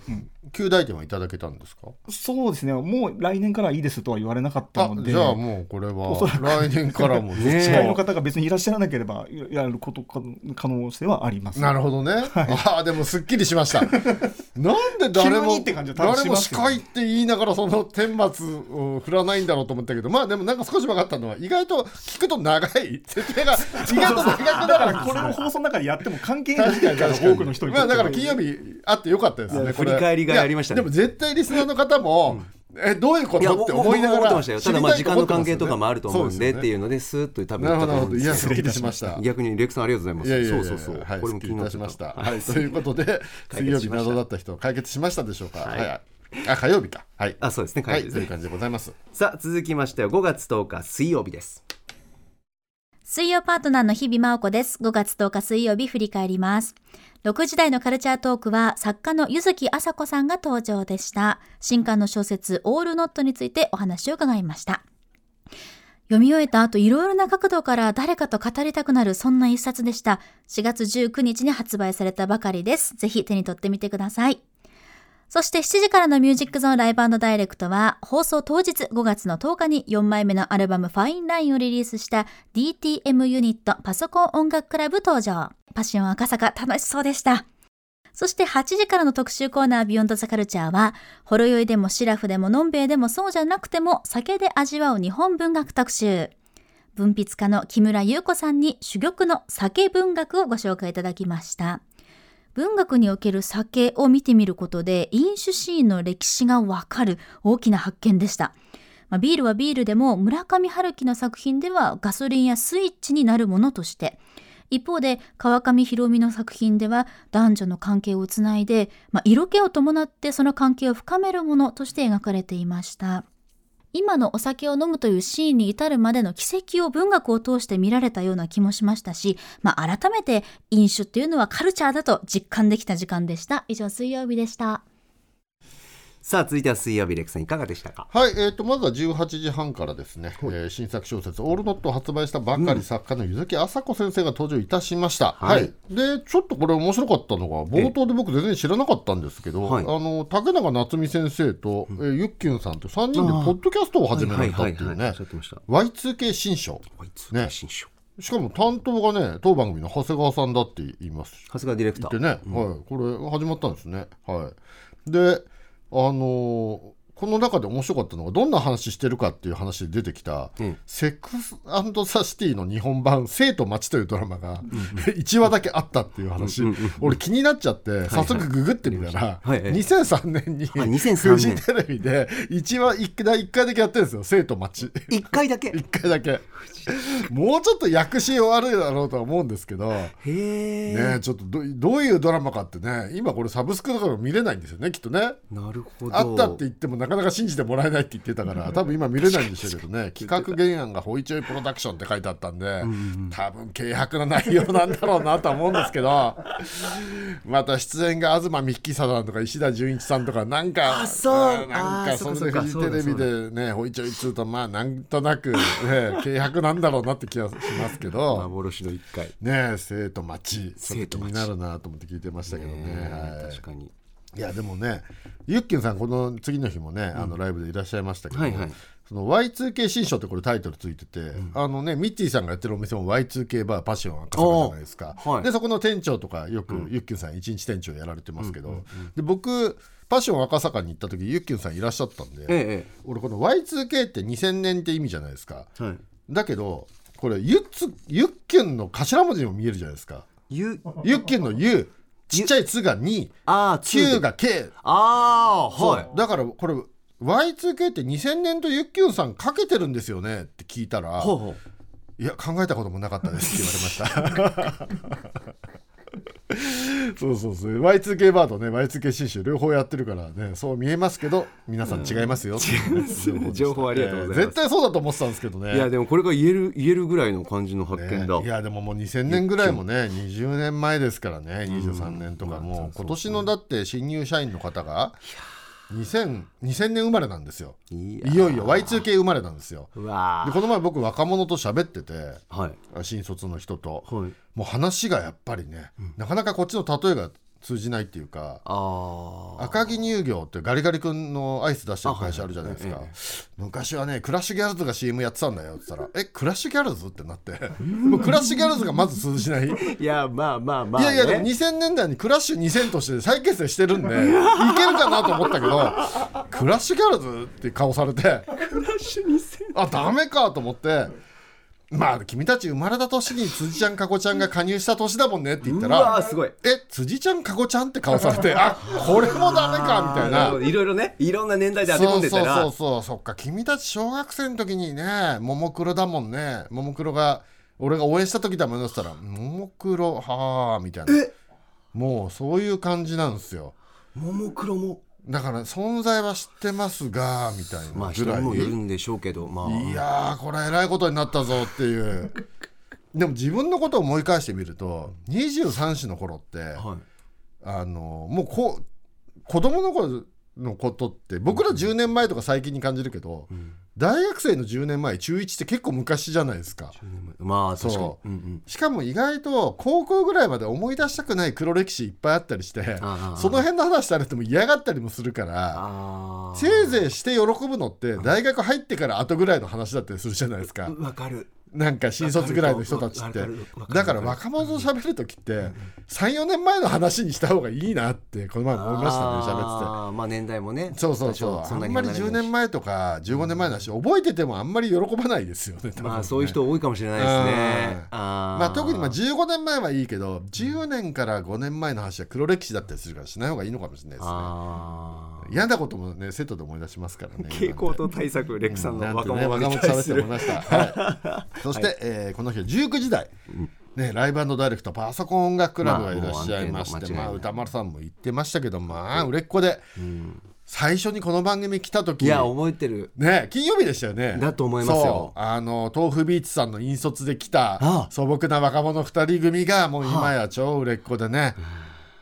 旧大点はいただけたんですか、そうですね。もう来年からはいいですとは言われなかったあので。じゃあもうこれは来年からも ね司会の方が別にいらっしゃらなければやることか可能性はあります。なるほどね、ああでもすっきりしました。なんで誰急も誰も司会って言いながらその顛末を振らないんだろうと思ったけどまあでもなんか少し分かったのは意外と聞くと長い。説明が意外と長くなだからるんですねこれを放送の中でやっても関係ない確かに確かに。多くの人にまあだから金曜日あってよかったですねこれ。振り返りがありましたね。いやでも絶対リスナーの方も、えどういうこいやとって思いながら僕も思ってましたよ。ただまあ時間の関係とかもあると思うんでっていうののでスーッと多分たと思うんです失礼いたしました。逆にレクさんありがとうございます。いやいやいや。そうそうそう、はい、これも気になってた。しました。ははい、ということで、解水曜日謎だった人、解決しましたでしょうか？ははい。い、あ、火曜日か。はい。あそうですね。はい、解決という感じでございます。さあ続きましては5月10日水曜日です水曜パートナーの日々真央子です。5月10日水曜日振り返ります。6時台のカルチャートークは作家の柚木麻子さんが登場でした。新刊の小説オールノットについてお話を伺いました。読み終えた後いろいろな角度から誰かと語りたくなるそんな一冊でした。4月19日に発売されたばかりです。ぜひ手に取ってみてください。そして7時からのミュージックゾーンライブダイレクトは放送当日5月の10日に4枚目のアルバムファインラインをリリースした DTM ユニットパソコン音楽クラブ登場。パッション赤坂楽しそうでした。そして8時からの特集コーナービヨンドザカルチャーは、ほろ酔いでもシラフでものんべえでもそうじゃなくても酒で味わう日本文学特集。文筆家の木村優子さんに珠玉の酒文学をご紹介いただきました。文学における酒を見てみることで飲酒シーンの歴史がわかる大きな発見でした。まあ、ビールはビールでも村上春樹の作品ではガソリンやスイッチになるものとして一方で川上博美の作品では男女の関係をつないで、まあ、色気を伴ってその関係を深めるものとして描かれていました。今のお酒を飲むというシーンに至るまでの奇跡を文学を通して見られたような気もしましたし、まあ、改めて飲酒っていうのはカルチャーだと実感できた時間でした。以上、水曜日でした。さあ続いては水曜日レクさんいかがでしたか？はい、えー、とまずは18時半からですね、えー新作小説「オールノット」を発売したばかり作家の柚木麻子先生が登場いたしました、ははい。いでちょっとこれ面白かったのが冒頭で僕全然知らなかったんですけど、はい。あの竹中夏実先生と、えーゆっきゅんさんと3人でポッドキャストを始められたっていうねはいはいはいおってました。Y2K 新書。ね。新書。しかも担当がね当番組の長谷川さんだって言います。長谷川ディレクター。でね、はい、これ始まったんですね。はい、であのーこの中で面白かったのがどんな話してるかっていう話で出てきた「うん。セックスザ・シティ」の日本版「生と町」というドラマが 1話だけあったっていう話、俺気になっちゃって早速ググってみたら、はいはい2003年にあ2003年。フジテレビで1話1回一回だけやってるんですよ「生と町」一回だけ？1回だけ。もうちょっと訳し悪いだろうとは思うんですけど。ねえ。ちょっとどどういうドラマかってね今これサブスクだから見れないんですよねきっとね。なるほど。あったって言ってもなかなか信じてもらえないって言ってたから多分今見れないんでしょうけどね。企画原案がホイチョイプロダクションって書いてあったんで多分軽薄な内容なんだろうなとは思うんですけど。また出演が東幹久さんとか石田純一さんとかなんかあそう。なんかそれでフジテレビでねホイチョイっつうとまあなんとなくね 軽薄なんだろうなって気がしますけど。幻の一回。ねえ生と町。ち気になるなと思って聞いてましたけどね。ねはい。確かにいやでもねゆっきゅんさんこの次の日もね、あのライブでいらっしゃいましたけど、はいはい。その Y2K 新書ってこれタイトルついてて、あのねミッティさんがやってるお店も Y2K バーパッション赤坂じゃないですか、はい。でそこの店長とかよく、ゆっきゅんさん一日店長やられてますけど、で僕パッション赤坂に行った時ゆっきゅんさんいらっしゃったんで、え俺この Y2K って2000年って意味じゃないですか。えはい。だけどこれゆっつゆっきゅんの頭文字にも見えるじゃないですか。ゆユッケンの U ちっちゃい「つ」が2ああ9が K ああはい。だからこれ Y2K って2000年とユッキュンさんかけてるんですよね？って聞いたらいや考えたこともなかったですって言われましたそうそうそう。Y2K バーとね Y2K 新種両方やってるからねそう見えますけど皆さん違いますよ、うん。情報ありがとうございます。絶対そうだと思ってたんですけどね。いやでもこれが言える言えるぐらいの感じの発見だ、ねいやでももう2000年ぐらいもね20年前ですからね23年とかもう今年のだって新入社員の方が2000 2000年生まれなんですよ。いいよいよ Y2K 生まれなんですよ。でこの前僕若者と喋っててーはい。新卒の人と。はい。もう話がやっぱりね、なかなかこっちの例えが通じないっていうか赤城乳業ってガリガリ君のアイス出してる会社あるじゃないですか、あはいはい昔はねクラッシュギャルズが CM やってたんだよって言ったら「えクラッシュギャルズ?」ってなって。もうクラッシュギャルズがまず通じない。いやまあまあまあ、ね、いやいやでも2000年代にクラッシュ2000として再結成してるんで いけるかなと思ったけどクラッシュギャルズって顔されて。クラッシュ2000あダメかと思ってまあ君たち生まれた年に辻ちゃんかこちゃんが加入した年だもんねって言ったうわらーすごい。え辻ちゃんかこちゃんって顔されて あこれもダメかみたいな。いろいろねいろんな年代で当て込んでたら。そうそうそうそっか君たち小学生の時にねももクロだもんね。ももクロが俺が応援した時だもんねったらももクロはあみたいな。もうそういう感じなんですよ。ももクロもだから存在は知ってますがみたいまあなぐらい、人にもよるんでしょうけどまあ。いやーこれはえらいことになったぞっていう。でも自分のことを思い返してみると23歳の頃って、はい。あのもうこう子供の頃のことって僕ら10年前とか最近に感じるけど、大学生の10年前中1って結構昔じゃないですか。まあ確かに。そう。うんうん。しかも意外と高校ぐらいまで思い出したくない黒歴史いっぱいあったりしてその辺の話されても嫌がったりもするからあせいぜいして喜ぶのって大学入ってから後ぐらいの話だったりするじゃないですか。あわかるなんか新卒ぐらいの人たちって。だから若者と喋る時って34年前の話にした方がいいなってこの前思いましたね喋ってて。まあ年代もね。そうそうそう。あんまり10年前とか15年前の話覚えててもあんまり喜ばないですよねまあそういう人多いかもしれないですね。まあ、特にまあ15年前はいいけど10年から5年前の話は黒歴史だったりするからしない方がいいのかもしれないですね嫌なこともねセットで思い出しますからね 傾向と対策レクさんの若者に対する。喋って思いました、はい、そして、えーこの日は19時台、ね、ライブダイレクトパソコン音楽クラブがいらっしゃいまして、まあ歌丸さんも言ってましたけどまあ売れっ子で、最初にこの番組来た時いや覚えてる。ね金曜日でしたよね。だと思いますよ。そう。あの豆腐ビーツさんの引率で来たああ。素朴な若者2人組がもう今や超売れっ子でね、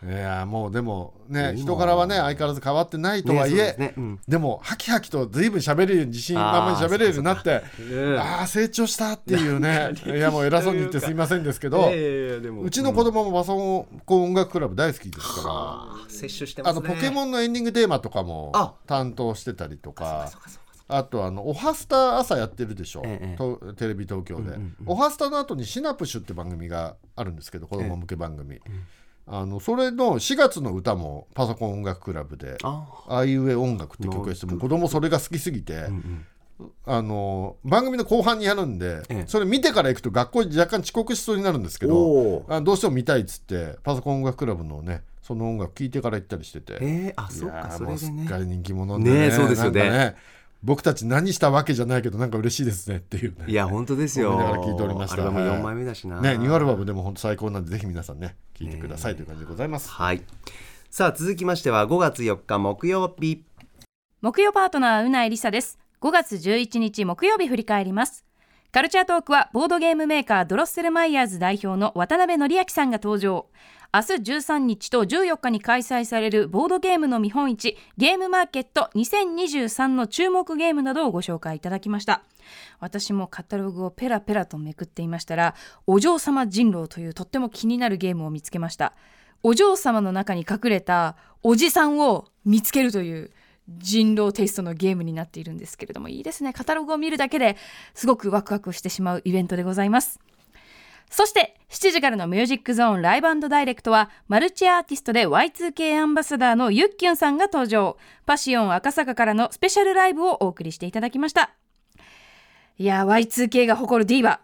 いやもうでもね今人柄はね相変わらず変わってないとはいえ、ですね。うん。でもハキハキと随分喋れるように自信満々に喋れるようになってうんああ成長したっていうねいやもう偉そうに言ってすいませんですけど、うちの子供もパソコン音楽クラブ大好きですから、あ摂取してますね。あのポケモンのエンディングテーマとかもあ。担当してたりとかあとあの「おはスタ」朝やってるでしょ、ええとテレビ東京で、おはスタの後に「シナプシュ」って番組があるんですけど子供向け番組、あのそれの4月の歌もパソコン音楽クラブで「あ。あいうえ音楽」って曲がしてもう子供それが好きすぎて、あの番組の後半にやるんで、ええ。それ見てから行くと学校に若干遅刻しそうになるんですけどあどうしても見たいっつってパソコン音楽クラブのねその音楽聴いてから行ったりしてて。ええあそうかそれでね。っかり人気者でねえそうですよね僕たち何したわけじゃないけどなんか嬉しいですねっていうね。いや本当ですよ。思いながら聞いておりました。アルバムはい4枚目だしな。ねニューアルバムでも本当最高なんでぜひ皆さんね聞いてくださいという感じでございます、はい。さあ続きましては5月4日木曜日。木曜パートナーうないりさです。5月11日木曜日振り返ります。カルチャートークはボードゲームメーカードロッセルマイヤーズ代表の渡辺則明さんが登場明日13日と14日に開催されるボードゲームの見本市ゲームマーケット2023の注目ゲームなどをご紹介いただきました。私もカタログをペラペラとめくっていましたらお嬢様人狼というとっても気になるゲームを見つけました。お嬢様の中に隠れたおじさんを見つけるという人狼テイストのゲームになっているんですけれどもいいですね。カタログを見るだけですごくワクワクしてしまうイベントでございます。そして7時からのミュージックゾーンライブダイレクトはマルチアーティストで Y2K アンバサダーのゆっきゅんさんが登場。パシオン赤坂からのスペシャルライブをお送りしていただきました。いや Y2K が誇るディーバ。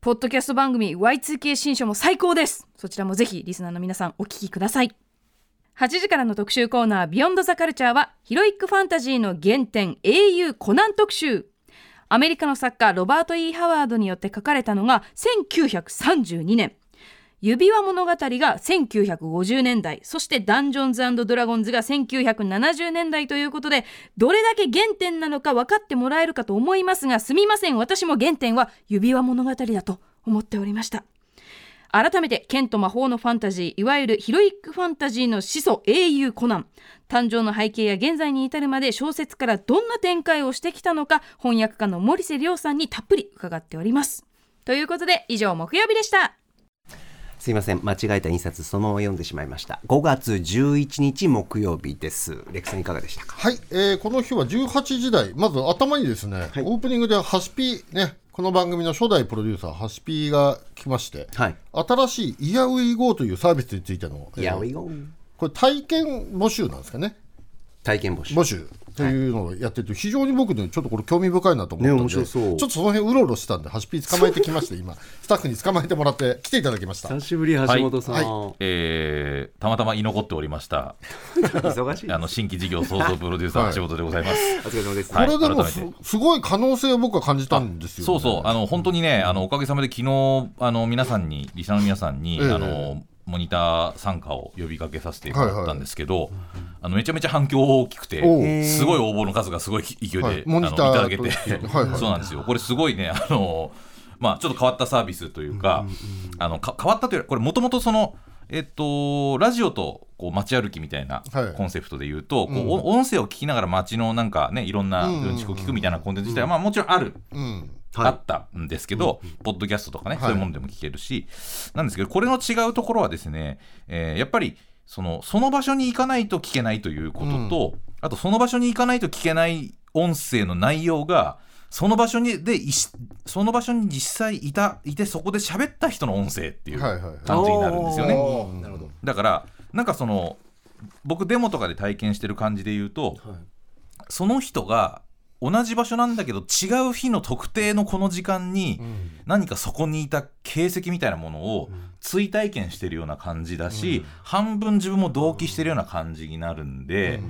ポッドキャスト番組 Y2K 新書も最高です。そちらもぜひリスナーの皆さんお聞きください。8時からの特集コーナービヨンドザカルチャーはヒロイックファンタジーの原点英雄コナン特集。アメリカの作家ロバート・ E・ ハワードによって書かれたのが1932年。指輪物語が1950年代。そしてダンジョンズドラゴンズが1970年代ということでどれだけ原点なのか分かってもらえるかと思いますがすみません。私も原点は指輪物語だと思っておりました。改めて剣と魔法のファンタジーいわゆるヒロイックファンタジーの始祖英雄コナン。誕生の背景や現在に至るまで小説からどんな展開をしてきたのか翻訳家の森瀬亮さんにたっぷり伺っております。ということで以上木曜日でした。すいません。間違えた印刷そのまま読んでしまいました。5月11日木曜日です。レクさんいかがでしたか？はい、えーこの日は18時台。まず頭にですね、オープニングでハシピねこの番組の初代プロデューサーハシピが来まして、はい。新しいイヤウイゴーというサービスについての、えーいやウィゴこれ体験募集なんですかね。体験募集。募集というのをやってて非常に僕ねちょっとこれ興味深いなと思ったんで、ねちょっとその辺うろうろしてたんでハシピ捕まえてきまして今スタッフに捕まえてもらって来ていただきました。久しぶり橋本さん、はい。えーたまたま居残っておりました。忙しいあの新規事業創造プロデューサーはい橋本でございます。お疲れ様です、これでもす,、すごい可能性を僕は感じたんですよ、ね、そうそう。あの本当にねあのおかげさまで昨日あの皆さんにリスナーの皆さんに、ええ。あのモニター参加を呼びかけさせてもらったんですけど、あのめちゃめちゃ反響大きくてすごい応募の数がすごい勢いで、はい。あのいただけて、とはいはい。そうなんですよ。これすごいねあのまあちょっと変わったサービスというか、あのか変わったというよりこれもともとそのえっと、ラジオとこう街歩きみたいなはい。コンセプトで言うと、こうお音声を聞きながら街のなんかねいろんなうん。ちくを聞くみたいなコンテンツ自体は、まあ、もちろんあるうん。はい。あったんですけど、ポッドキャストとかね、はい。そういうものでも聞けるし、なんですけど、これの違うところはですね、えーやっぱりそのその場所に行かないと聞けないということと、あとその場所に行かないと聞けない音声の内容が、その場所にでいしその場所に実際いたいてそこで喋った人の音声っていうはいはいはい。感じになるんですよね。なるほど。だからなんかその僕デモとかで体験してる感じで言うと、その人が同じ場所なんだけど違う日の特定のこの時間に何かそこにいた形跡みたいなものを追体験してるような感じだし、半分自分も同期してるような感じになるんで、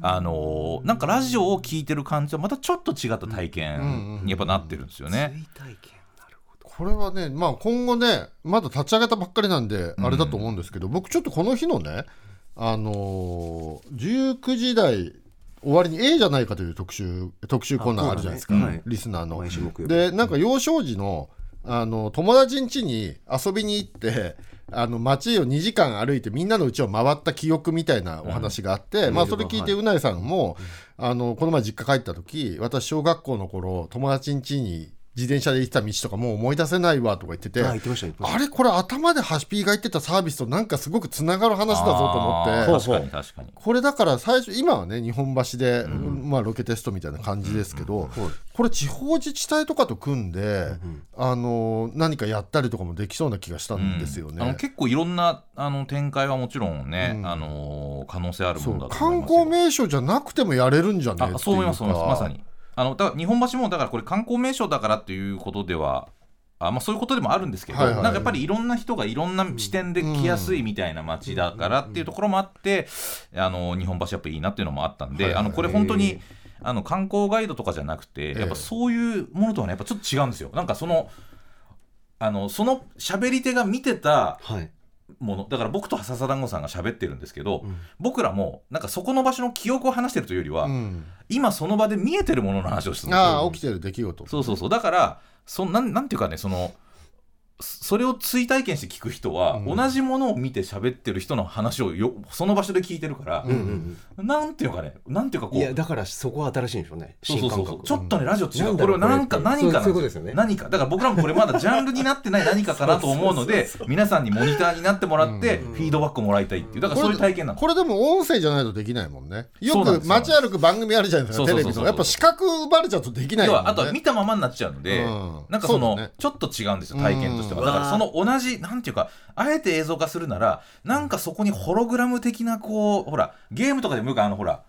あのーなんかラジオを聞いてる感じはまたちょっと違った体験にやっぱなってるんですよね。追体験。なるほど。これはね、まあ、今後ねまだ立ち上げたばっかりなんであれだと思うんですけど、僕ちょっとこの日のねあのー19時台終わりに A じゃないかという特集特集コーナーあるじゃないですか、ねはいリスナーの。でなんか幼少時のあの友達ん家に遊びに行ってあの街を2時間歩いてみんなの家を回った記憶みたいなお話があって、まあ、それ聞いてうないさんも、あのこの前実家帰った時私小学校の頃友達ん家に自転車で行ってた道とかもう思い出せないわとか言ってて、あれこれ頭でハシピーが言ってたサービスとなんかすごくつながる話だぞと思ってあー確かに確かに。これだから最初今はね日本橋で、まあ、ロケテストみたいな感じですけど、これ地方自治体とかと組んで、あの何かやったりとかもできそうな気がしたんですよね。あの結構いろんなあの展開はもちろんね、うん。あの可能性あるものだと思い観ますよ。光名所じゃなくてもやれるんじゃねあそう思いますそう思います。まさににあのだから日本橋もだからこれ観光名所だからっていうことではあまあ、そういうことでもあるんですけど、はいはい。なんかやっぱりいろんな人がいろんな視点で来やすいみたいな街だからっていうところもあって、あの日本橋やっぱいいなっていうのもあったんで、はいはい。あのこれ本当にあの観光ガイドとかじゃなくて、えやっぱそういうものとはねやっぱちょっと違うんですよ。なんかそのあのその喋り手が見てたはいもの。だから僕と笹団子さんが喋ってるんですけど、僕らもなんかそこの場所の記憶を話してるというよりは、うん、今その場で見えてるものの話をしてるあ起きてる出来事。そうそうそう。だからそなんなんていうかねそのそそれを追体験して聞く人は、うん。同じものを見て喋ってる人の話をよその場所で聞いてるから、うなんていうかねなんていうかこいうやだからそこは新しいんでしょうねそうそうそうちょっとねラジオ違う。これは何か何か何か。だから僕らもこれまだジャンルになってない何かかなと思うので 皆さんにモニターになってもらってフィードバックをもらいたいっていう。だからそういう体験なの。これでも音声じゃないとできないもんね。よく街歩く番組あるじゃないですかテレビのやっぱ視覚奪われちゃうとできないあとは見たままになっちゃうので、うん。なんかそのちょっと違うんですよ体験としてだからその同じなんていうかあえて映像化するならなんかそこにホログラム的なこうほらゲームとかでもあのほら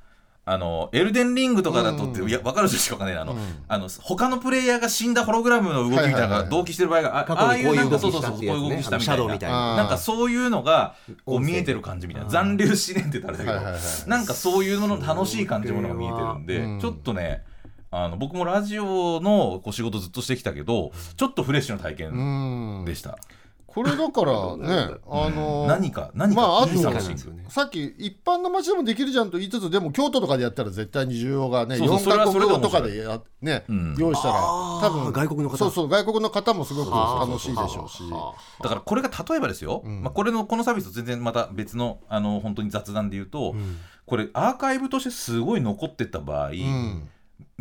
あのエルデンリングとかだとって、うん。いや分かる人しかわかんないなあの、うん。あの他のプレイヤーが死んだホログラムの動きみたいなのはいはいはい。が同期してる場合があ過ああいう去にこういう動きなんかそうそうそうこういう動きしたみたいな。いな。なんかそういうのがこう見えてる感じみたいな。残留思念って言ったらだけど、はいはいはいなんかそういうものの楽しい感じのものが見えてるんで、うん。ちょっとねあの僕もラジオのこう仕事ずっとしてきたけどちょっとフレッシュな体う験ん。でした、これだから ねあの何か何か、まああとさっき一般の街でもできるじゃんと言いつつでも京都とかでやったら絶対に需要がねそうそうそれ4カ国語とかでやね、うん。用意したら多分外国の方。そうそう外国の方もすごく楽しいでしょうし。だからこれが例えばですよ、ん。まあ、これのこのサービスと全然また別のあの本当に雑談で言うと、これアーカイブとしてすごい残ってった場合、うん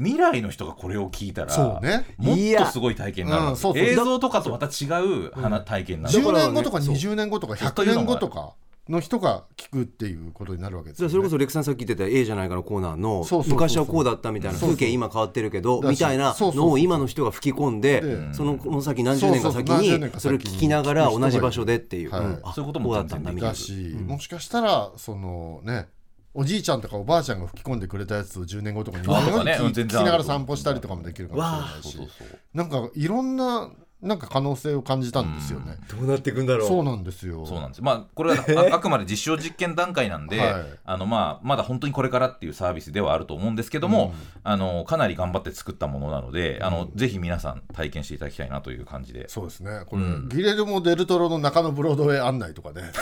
未来の人がこれを聞いたらそうね。もっいやとすごい体験になるうんそうそう。映像とかとまた違う花体験になる、10年後とかそう。20年後とか100年後とかの人が聞くっていうことになるわけですよ、ね、それこそレクさんさっき言ってた A じゃないかのコーナーの昔はこうだったみたいな風景今変わってるけどみたいなのを今の人が吹き込んででそのこの先何十年か先にそれを聞きながら同じ場所でっていう、はいそういうこともだったんだみたいなもしかしたらそのねおじいちゃんとかおばあちゃんが吹き込んでくれたやつを10年後とかにわあとかね。聞きながら散歩したりとかもできるかもしれないし。そうそうそう。なんかいろんななんか可能性を感じたんですよね、どうなっていくんだろそうなんですよ。そうなんです。まあこれはあ あくまで実証実験段階なんで、はい。あのまあまだ本当にこれからっていうサービスではあると思うんですけども、あのかなり頑張って作ったものなので、あのぜひ皆さん体験していただきたいなという感じで。そうですね。これ、うん。ギレルモ・デルトロの中野ブロードウェイ案内とかね。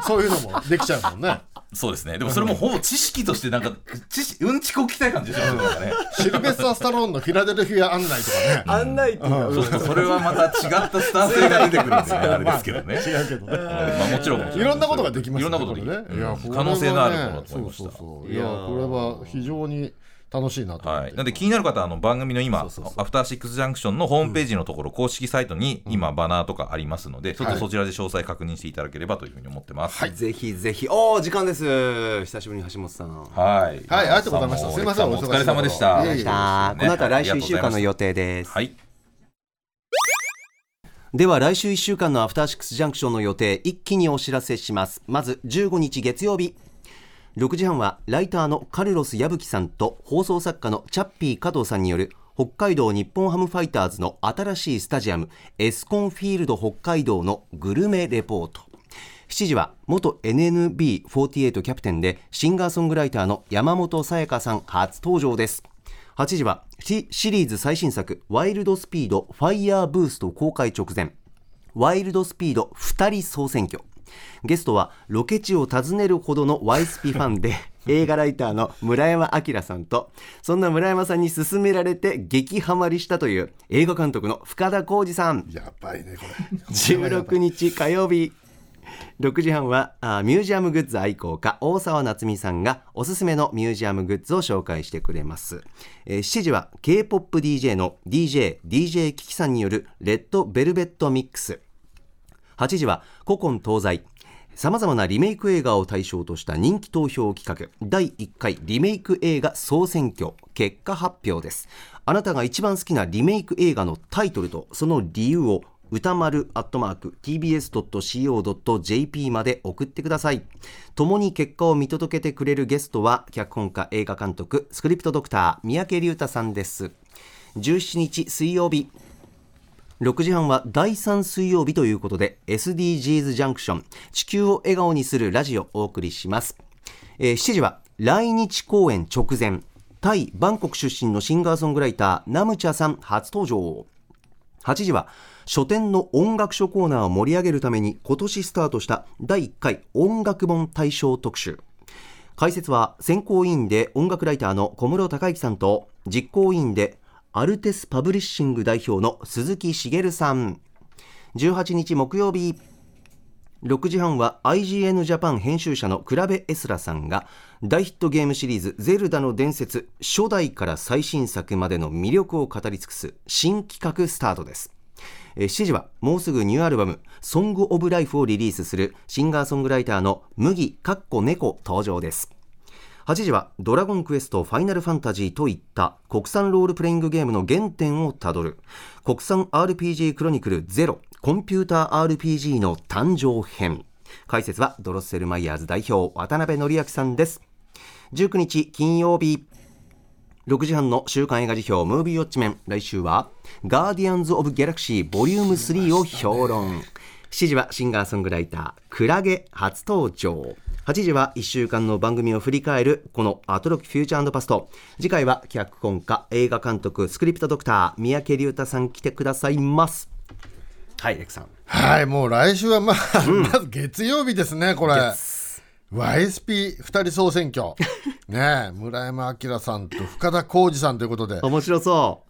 そういうのもできちゃうもんねそうですね。でもそれもほぼ知識としてなんか知識うんちこきたい感じですよね。シルベスター・スタローンのフィラデルフィア案内とかね。案内っていううそうそれはまた違ったスター性が出てくるんでね。あれですけどね。違うけどねうんまあもちろんもちろん。いろんなことができますいろんなことでき可能性のあるものだと思いました。そうそうそう。いやこれは非常に楽しいなと思って、はい、なんで気になる方はあの番組の今そうそうそう。アフターシックスジャンクションのホームページのところ、公式サイトに今バナーとかありますので、ちょっとそちらで詳細確認していただければというふうに思ってます。ぜひぜひ。おー時間です。久しぶりに橋本さん。はい、はいありがとうございました。すいませんお疲れ様でした。お忙しいところいえいえ。さあこの後は来週1週間の予定です。はい、では来週1週間のアフターシックスジャンクションの予定一気にお知らせします。まず15日月曜日6時半はライターのカルロス矢吹さんと放送作家のチャッピー加藤さんによる北海道日本ハムファイターズの新しいスタジアムエスコンフィールド北海道のグルメレポート。7時は元 NNB48 キャプテンでシンガーソングライターの山本さやかさん初登場です。8時はシリーズ最新作「ワイルドスピードファイヤーブースト」公開直前。ワイルドスピード2人総選挙。ゲストはロケ地を訪ねるほどのワイスピファンで 映画ライターの村山明さんとそんな村山さんに勧められて激ハマりしたという映画監督の深田浩二さん。やばいねこれ。16日火曜日。6時半はあミュージアムグッズ愛好家大沢夏美さんがおすすめのミュージアムグッズを紹介してくれます、えー7時は K-POPDJ の DJDJ キキさんによるレッドベルベットミックス8時は古今東西。さまざまなリメイク映画を対象とした人気投票企画。第1回リメイク映画総選挙。結果発表です。あなたが一番好きなリメイク映画のタイトルとその理由を歌丸アットマーク tbs.co.jp まで送ってください。共に結果を見届けてくれるゲストは脚本家映画監督スクリプトドクター三宅龍太さんです。17日水曜日6時半は第3水曜日ということで SDGs ジャンクション地球を笑顔にするラジオをお送りします、えー7時は来日公演直前タイ・バンコク出身のシンガーソングライターナムチャさん初登場。8時は書店の音楽書コーナーを盛り上げるために今年スタートした第1回音楽本大賞特集。解説は選考委員で音楽ライターの小室孝之さんと実行委員でアルテスパブリッシング代表の鈴木茂さん。18日木曜日6時半は IGN ジャパン編集者の倉部エスラさんが大ヒットゲームシリーズ「ゼルダの伝説」初代から最新作までの魅力を語り尽くす新企画スタートです。7時はもうすぐニューアルバム「ソング・オブ・ライフ」をリリースするシンガーソングライターの麦かっこ猫登場です。8時はドラゴンクエストファイナルファンタジーといった国産ロールプレイングゲームの原点をたどる。国産 RPG クロニクルゼロコンピューター RPG の誕生編。解説はドロッセルマイヤーズ代表渡辺則明さんです。19日金曜日6時半の週刊映画辞表ムービーウォッチメン。来週はガーディアンズ・オブ・ギャラクシーボリューム3を評論。7時はシンガーソングライタークラゲ初登場。8時は1週間の番組を振り返るこのアトロックフューチャーパスト。次回は脚本家映画監督スクリプトドクター三宅龍太さん来てくださいます。はいレクさん。はいもう来週はまあ、まず月曜日ですねこれ。YSP2 人総選挙。ねえ村山明さんと深田浩二さんということで、面白そ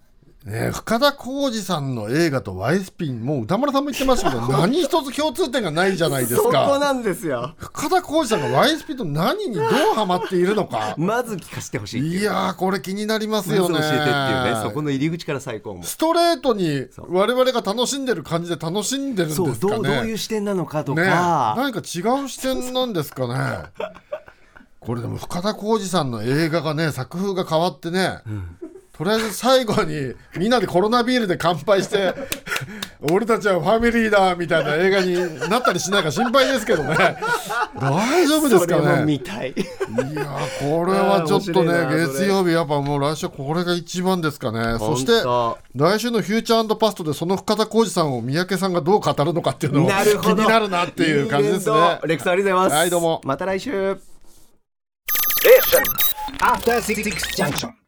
ねえ、深田浩二さんの映画と YSP もう歌丸さんも言ってましたけど 何一つ共通点がないじゃないですそこかなんですよ。深田浩二さんが YSP と何にどうハマっているのか。まず聞かせてほしいいう。いやーこれ気になりますまず教えよねてっていうねそこの入り口から最高も。ストレートに我々が楽しんでる感じで楽しんでるんですかね。どうどういう視点なのかとねか、何か違う視点なんですかね。これでも深田浩二さんの映画がね作風が変わってね、とりあえず最後にみんなでコロナビールで乾杯して 俺たちはファミリーだみたいな映画になったりしないか心配ですけどね。大丈夫ですかそれもね見たい。いやこれはちょっとね月曜日やっぱもう来週これが一番ですかね。そして本来週のフューチャーパストでその深田浩二さんを三宅さんがどう語るのかっていうのもなるほど。気になるなっていう感じですね。レクさんありがとうございます。はいどうも。また来週。After Six Junction.